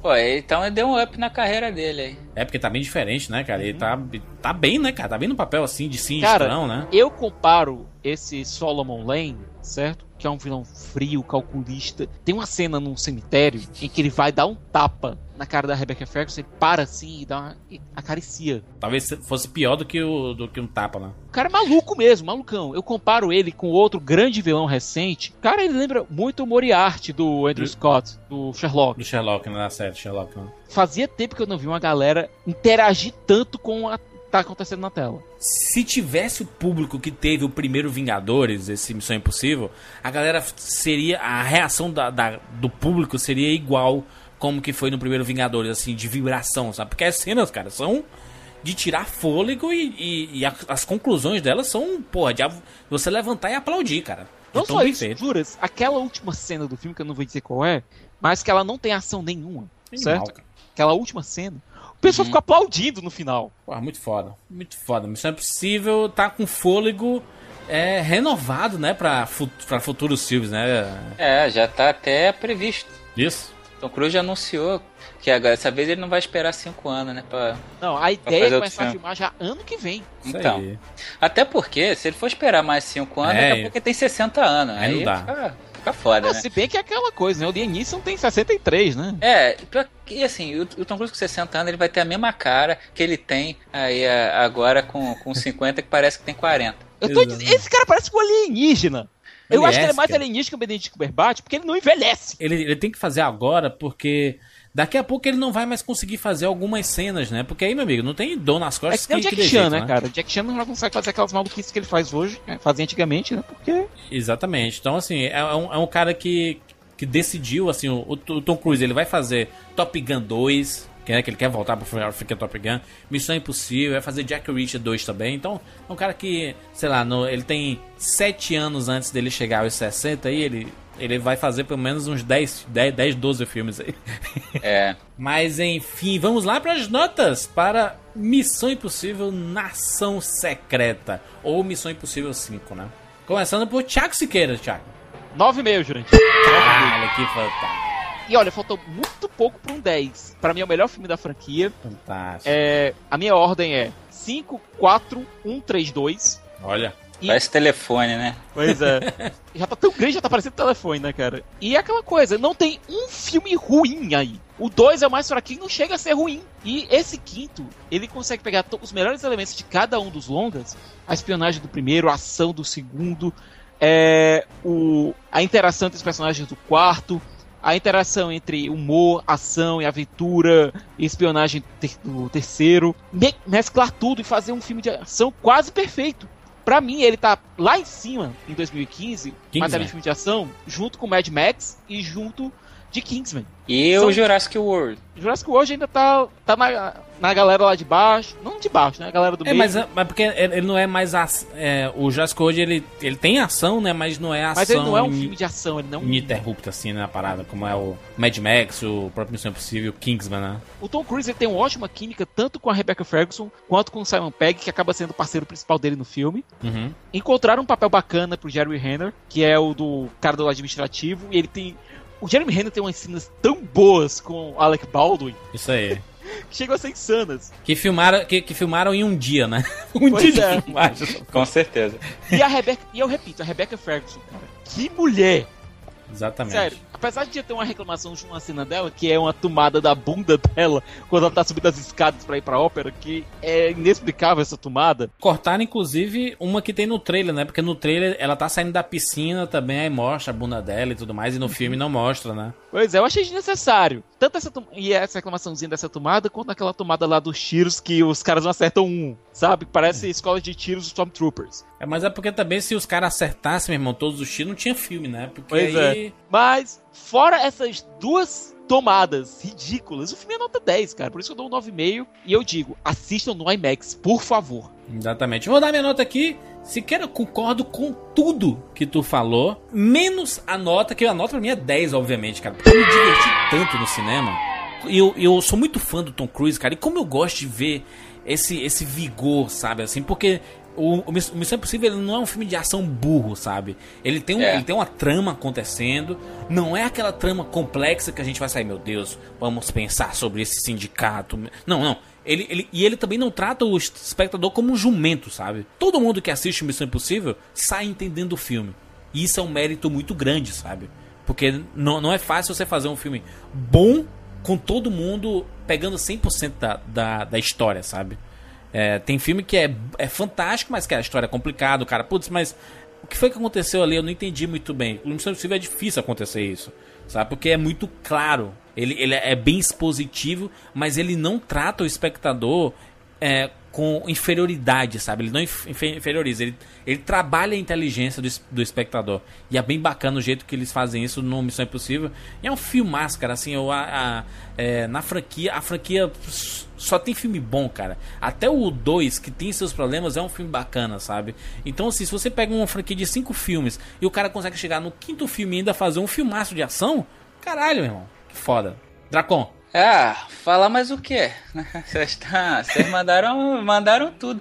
Pô, então ele deu um up na carreira dele aí. É porque tá bem diferente, né, cara? Ele tá, tá bem, né, cara? Tá bem no papel assim de Cara, sinistrão, né? Eu comparo esse Solomon Lane, certo? Que é um vilão frio, calculista. Tem uma cena num cemitério em que ele vai dar um tapa na cara da Rebecca Ferguson, ele para assim e dá uma e acaricia. Talvez fosse pior do que, o, do que um tapa, né? O cara é maluco mesmo, malucão. Eu comparo ele com outro grande vilão recente. Cara, ele lembra muito o Moriarty do Andrew Scott, do Sherlock. Do Sherlock, né? Da série Sherlock, né? Fazia tempo que eu não vi uma galera interagir tanto com que tá acontecendo na tela. Se tivesse o público que teve o primeiro Vingadores, esse Missão Impossível, a galera seria. A reação da, da- do público seria igual como que foi no primeiro Vingadores, assim, de vibração, sabe? Porque as cenas, cara, são de tirar fôlego e, e- e a- as conclusões delas são, porra, de você levantar e aplaudir, cara. Não só isso, feito. juras, aquela última cena do filme, que eu não vou dizer qual é, mas que ela não tem ação nenhuma, Animal, certo? cara. Aquela última cena, pessoa ficou aplaudindo no final. Pô, muito foda. Muito foda. Missão Impossível tá com fôlego é, renovado, né? Pra, fu pra futuros filmes, né? É, já tá até previsto. Isso. Tom Cruise já anunciou que agora, dessa vez ele não vai esperar cinco anos, né? Pra, Não, a ideia é começar a filmar já ano que vem. Isso então. aí. Até porque, se ele for esperar mais cinco anos, É. daqui a pouco ele tem 60 anos. Aí não Aí, dá. Fica, fica foda, Ah, né? se bem que é aquela coisa, né? O Liam Neeson tem 63, né? É, pior que assim, o, o Tom Cruise com 60 anos ele vai ter a mesma cara que ele tem aí agora com, com 50, que parece que tem 40. Eu tô esse cara parece um alienígena. Eu Ele acho que ele é é, mais cara. alienígena que o Benedict Cumberbatch, porque ele não envelhece. Ele, ele tem que fazer agora porque daqui a pouco ele não vai mais conseguir fazer algumas cenas, né? Porque aí, meu amigo, não tem dor nas É costas que nem o que, Jack Chan, jeito, né, cara? O Jack Chan não consegue fazer aquelas maluquices que ele faz hoje, né? fazia antigamente, né? Porque Exatamente. Então, assim, é, é um, é um cara que, que decidiu, assim, o, o Tom Cruise, ele vai fazer Top Gun 2, que, é, que ele quer voltar pro Africa Top Gun, Missão Impossível, vai fazer Jack Reacher 2 também. Então, é um cara que, sei lá, no, ele tem 7 anos antes dele chegar aos 60 aí, ele, ele vai fazer pelo menos uns 10, 10, 10 12 filmes aí. É. Mas enfim, vamos lá para as notas para Missão Impossível Nação Secreta ou Missão Impossível 5, né? Começando por Thiago Siqueira, Thiago. 9,5, Jurante. Caralho, que fantástico. E olha, faltou muito pouco pra um 10. Pra mim é o melhor filme da franquia. Fantástico. É, a minha ordem é 5, 4, 1, 3, 2. Olha, E- Parece telefone, né? Pois é. já tá tão grande, já tá parecendo telefone, né, cara? E é aquela coisa, não tem um filme ruim aí. O 2 é o mais fraquinho, não chega a ser ruim. E esse quinto, ele consegue pegar os melhores elementos de cada um dos longas. A espionagem do primeiro, a ação do segundo, é, o, a interação entre os personagens do quarto, a interação entre humor, ação e aventura, espionagem ter- do terceiro. Me- mesclar tudo e fazer um filme de ação quase perfeito. Pra mim, ele tá lá em cima, em 2015, Kingsman. matéria de filme de ação, junto com Mad Max e junto de Kingsman. E São- o Jurassic World. Jurassic World ainda tá, tá na, na galera lá de baixo. Não de baixo, né? A galera do é, meio. mas, é- mas porque ele não é mais. ac- É, o Jurassic World ele, ele tem ação, né? Mas não é ação. Mas ele não é um filme de ação, ele não ininterrupta, assim, né? A parada, como é o Mad Max, o próprio Missão Impossível, o Kingsman, né? O Tom Cruise ele tem uma ótima química tanto com a Rebecca Ferguson quanto com o Simon Pegg, que acaba sendo o parceiro principal dele no filme. Uhum. Encontraram um papel bacana pro Jeremy Renner, que é o do cara do administrativo, e ele tem. O Jeremy Renner tem umas cenas tão boas com o Alec Baldwin Isso aí. que chegam a ser insanas. Que filmaram, que, que filmaram em um dia, né? Um Pois dia de é. filmagem. Com certeza. E a Rebecca, e eu repito, a Rebecca Ferguson, cara, que mulher! Exatamente. Sério, apesar de eu ter uma reclamação de uma cena dela, que é uma tomada da bunda dela quando ela tá subindo as escadas pra ir pra ópera, que é inexplicável essa tomada. Cortaram, inclusive, uma que tem no trailer, né? Porque no trailer ela tá saindo da piscina também, aí mostra a bunda dela e tudo mais, e no filme não mostra, né? Pois é, eu achei desnecessário. Tanto essa e essa reclamaçãozinha dessa tomada, quanto aquela tomada lá dos tiros que os caras não acertam um, sabe? Parece escola de tiros dos Stormtroopers. É, mas é porque também se os caras acertassem, meu irmão, todos os tiros, não tinha filme, né? Porque Pois aí. Mas, fora essas duas tomadas ridículas, o filme é nota 10, cara. Por isso eu dou um 9,5. E eu digo, assistam no IMAX, por favor. Exatamente. Vou dar minha nota aqui. Sequer eu concordo com tudo que tu falou, menos a nota, que a nota pra mim é 10, obviamente, cara. Porque eu me diverti tanto no cinema. Eu, eu sou muito fã do Tom Cruise, cara. E como eu gosto de ver esse, esse vigor, sabe? Assim, porque o, o Miss- o Missão Impossível não é um filme de ação burro, sabe? Ele tem, um, É. ele tem uma trama acontecendo. Não é aquela trama complexa que a gente vai sair, meu Deus, vamos pensar sobre esse sindicato. Não, não. Ele, ele, e ele também não trata o espectador como um jumento, sabe? Todo mundo que assiste Missão Impossível sai entendendo o filme. E isso é um mérito muito grande, sabe? Porque não, não é fácil você fazer um filme bom com todo mundo pegando 100% da, da, da história, sabe? É, tem filme que é, é fantástico, mas que a história é complicada, o cara, putz, mas o que foi que aconteceu ali? Eu não entendi muito bem. No Missão Impossível é difícil acontecer isso, sabe? Porque é muito claro. Ele, ele é bem expositivo, mas ele não trata o espectador é, com inferioridade, sabe? Ele não inf- infe- inferioriza, ele, ele trabalha a inteligência do, do espectador. E é bem bacana o jeito que eles fazem isso no Missão Impossível. E é um filmaço, cara, assim, eu, a, a- é, na franquia, a franquia só tem filme bom, cara. Até o 2, que tem seus problemas, é um filme bacana, sabe? Então, assim, se você pega uma franquia de cinco filmes e o cara consegue chegar no quinto filme e ainda fazer um filmaço de ação, caralho, meu irmão, que foda. Dracon. Ah, falar mais o quê? Vocês, tá, vocês mandaram, mandaram tudo.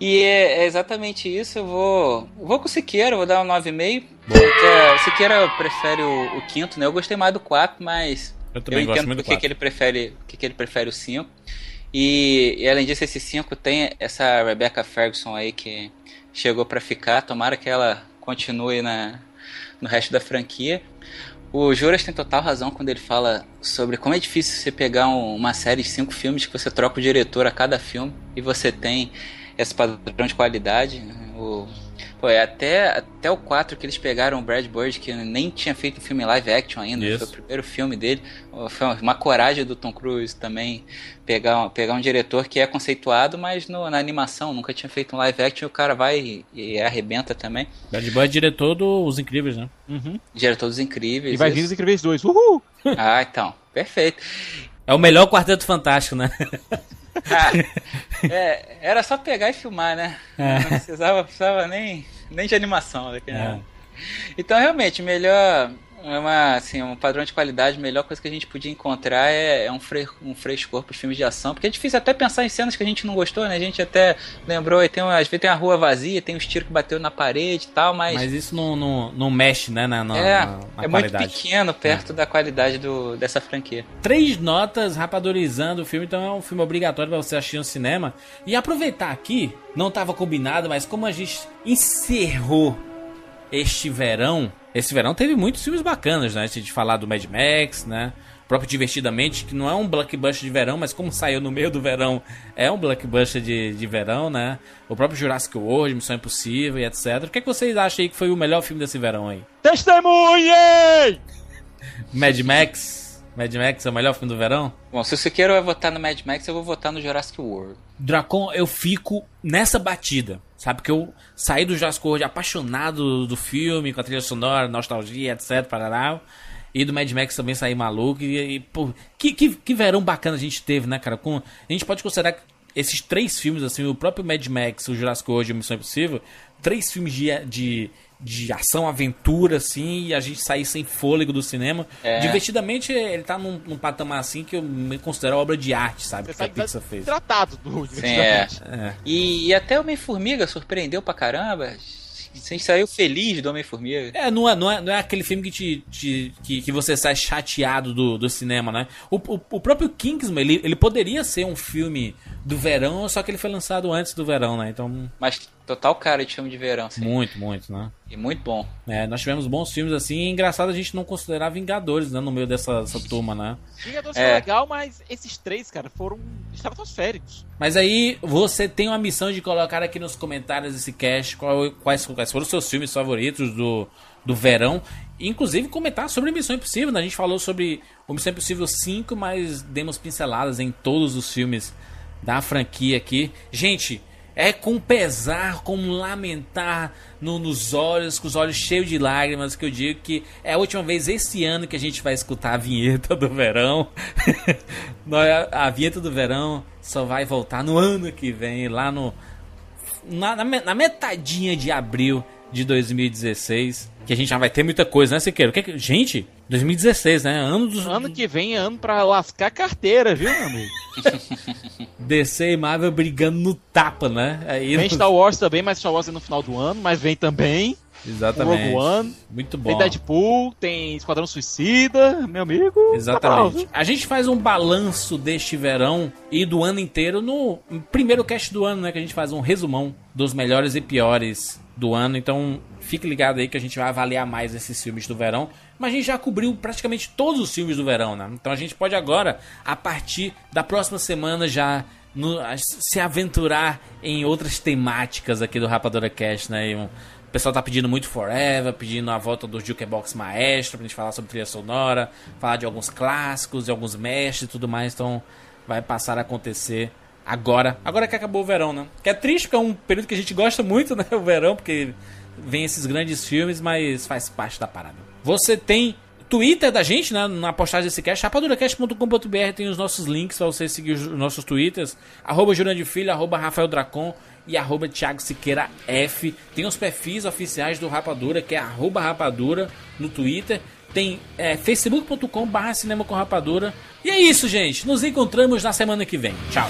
E é, é, exatamente isso. Eu vou, vou com o Siqueira, vou dar um 9,5. O Siqueira prefere o, o, quinto, né? Eu gostei mais do 4, mas eu, eu entendo porque que ele prefere, que, que ele prefere o 5. E, e, além disso, esse 5 tem essa Rebecca Ferguson aí que chegou para ficar. Tomara que ela continue na, no resto da franquia. O Juras tem total razão quando ele fala sobre como é difícil você pegar um, uma série de cinco filmes que você troca o diretor a cada filme e você tem esse padrão de qualidade. Né? O, pô, é até, até o 4 que eles pegaram o Brad Bird, que nem tinha feito um filme live action ainda, Isso. foi o primeiro filme dele. Foi uma coragem do Tom Cruise também pegar, pegar um diretor que é conceituado, mas no, na animação nunca tinha feito um live action e o cara vai e, e arrebenta também. Brad Bird é diretor dos Incríveis, né? Uhum. Diretor dos Incríveis. E vai vir os Incríveis 2, uhul! Ah, então, perfeito. É o melhor quarteto fantástico, né? Ah, é, era só pegar e filmar, né? É. Não precisava, precisava nem, nem de animação. Né? É. Então, realmente, melhor. É uma, assim, um padrão de qualidade, a melhor coisa que a gente podia encontrar é, é um, fre um frescor para os filmes de ação, porque é difícil até pensar em cenas que a gente não gostou, né? A gente até lembrou, e tem, às vezes tem a rua vazia, tem os tiros que bateu na parede e tal, mas. Mas isso não, não, não mexe, né? Na, na é, na, na é muito pequeno perto é. da qualidade do, dessa franquia. Três notas rapadorizando o filme, então é um filme obrigatório para você assistir no cinema. E aproveitar aqui, não estava combinado, mas como a gente encerrou este verão esse verão teve muitos filmes bacanas, né? Se a gente falar do Mad Max, né? O próprio Divertidamente, que não é um blockbuster de verão, mas como saiu no meio do verão, é um blockbuster de, de verão, né? O próprio Jurassic World, Missão Impossível e etc. O que, é que vocês acham aí que foi o melhor filme desse verão aí? Testemunhe! Mad Max. Mad Max é o melhor filme do verão? Bom, se você quer votar no Mad Max, eu vou votar no Jurassic World. Dracon, eu fico nessa batida. Sabe que eu saí do Jurassic World apaixonado do filme, com a trilha sonora, nostalgia, etc. Parará, e do Mad Max também saí maluco. E, e pô, que, que, que verão bacana a gente teve, né, cara? Com, a gente pode considerar que esses três filmes, assim, o próprio Mad Max, o Jurassic World e o Missão Impossível, três filmes de, de de ação, aventura, assim, e a gente sair sem fôlego do cinema. É. Divertidamente, ele tá num, num, patamar assim que eu me considero obra de arte, sabe? Você que a Pixar fez. Tratado do Sim, é. é. E, e, até o Homem-Formiga surpreendeu pra caramba. Você saiu feliz do Homem-Formiga. É não, é, não é, não é aquele filme que, te, te que, que você sai chateado do, do cinema, né? O, o, o próprio Kingsman, ele, ele poderia ser um filme do verão, só que ele foi lançado antes do verão, né? Então. Mas total cara de filme de verão, sim. Muito, muito, né? E muito bom. É, nós tivemos bons filmes assim, e engraçado a gente não considerar Vingadores, né, no meio dessa, dessa turma, né? Vingadores é. foi legal, mas esses três, cara, foram estratosféricos. Mas aí você tem uma missão de colocar aqui nos comentários esse cast qual, quais, quais foram os seus filmes favoritos do, do verão. Inclusive comentar sobre Missão Impossível. Né? A gente falou sobre o Missão Impossível 5, mas demos pinceladas em todos os filmes da franquia aqui. Gente, é com pesar, com lamentar no, nos olhos, com os olhos cheios de lágrimas, que eu digo que é a última vez esse ano que a gente vai escutar a vinheta do verão. a vinheta do verão só vai voltar no ano que vem, lá no. Na, na metadinha de abril de 2016. Que a gente já vai ter muita coisa, né, Siqueiro? Que, gente, 2016, né? Ano dos... Ano que vem é ano pra lascar carteira, viu, meu amigo? DC e Marvel brigando no tapa, né? Aí, vem Star Wars também, mas Star Wars é no final do ano, mas vem também. Exatamente. Rogue One. Muito bom. Tem Deadpool, tem Esquadrão Suicida, meu amigo. Exatamente. Tá a gente faz um balanço deste verão e do ano inteiro no primeiro cast do ano, né? Que a gente faz um resumão dos melhores e piores do ano. Então fique ligado aí que a gente vai avaliar mais esses filmes do verão. Mas a gente já cobriu praticamente todos os filmes do verão, né? Então a gente pode agora, a partir da próxima semana, já no, se aventurar em outras temáticas aqui do Rapadura Cast, né? Um, o pessoal tá pedindo muito Forever, pedindo a volta do Jukebox Maestro pra gente falar sobre trilha sonora, falar de alguns clássicos, de alguns mestres e tudo mais. Então vai passar a acontecer agora. Agora que acabou o verão, né? Que é triste porque é um período que a gente gosta muito, né? O verão, porque vem esses grandes filmes, mas faz parte da parada. Você tem Twitter da gente, né? Na postagem desse cast, rapaduracast.com.br tem os nossos links para você seguir os nossos twitters. Arroba Jurand Filho, arroba Rafael Dracon e arroba Thiago Siqueira F. Tem os perfis oficiais do Rapadura, que é arroba Rapadura no Twitter. Tem é, facebook.com barra cinema com rapadura. E é isso, gente. Nos encontramos na semana que vem. Tchau.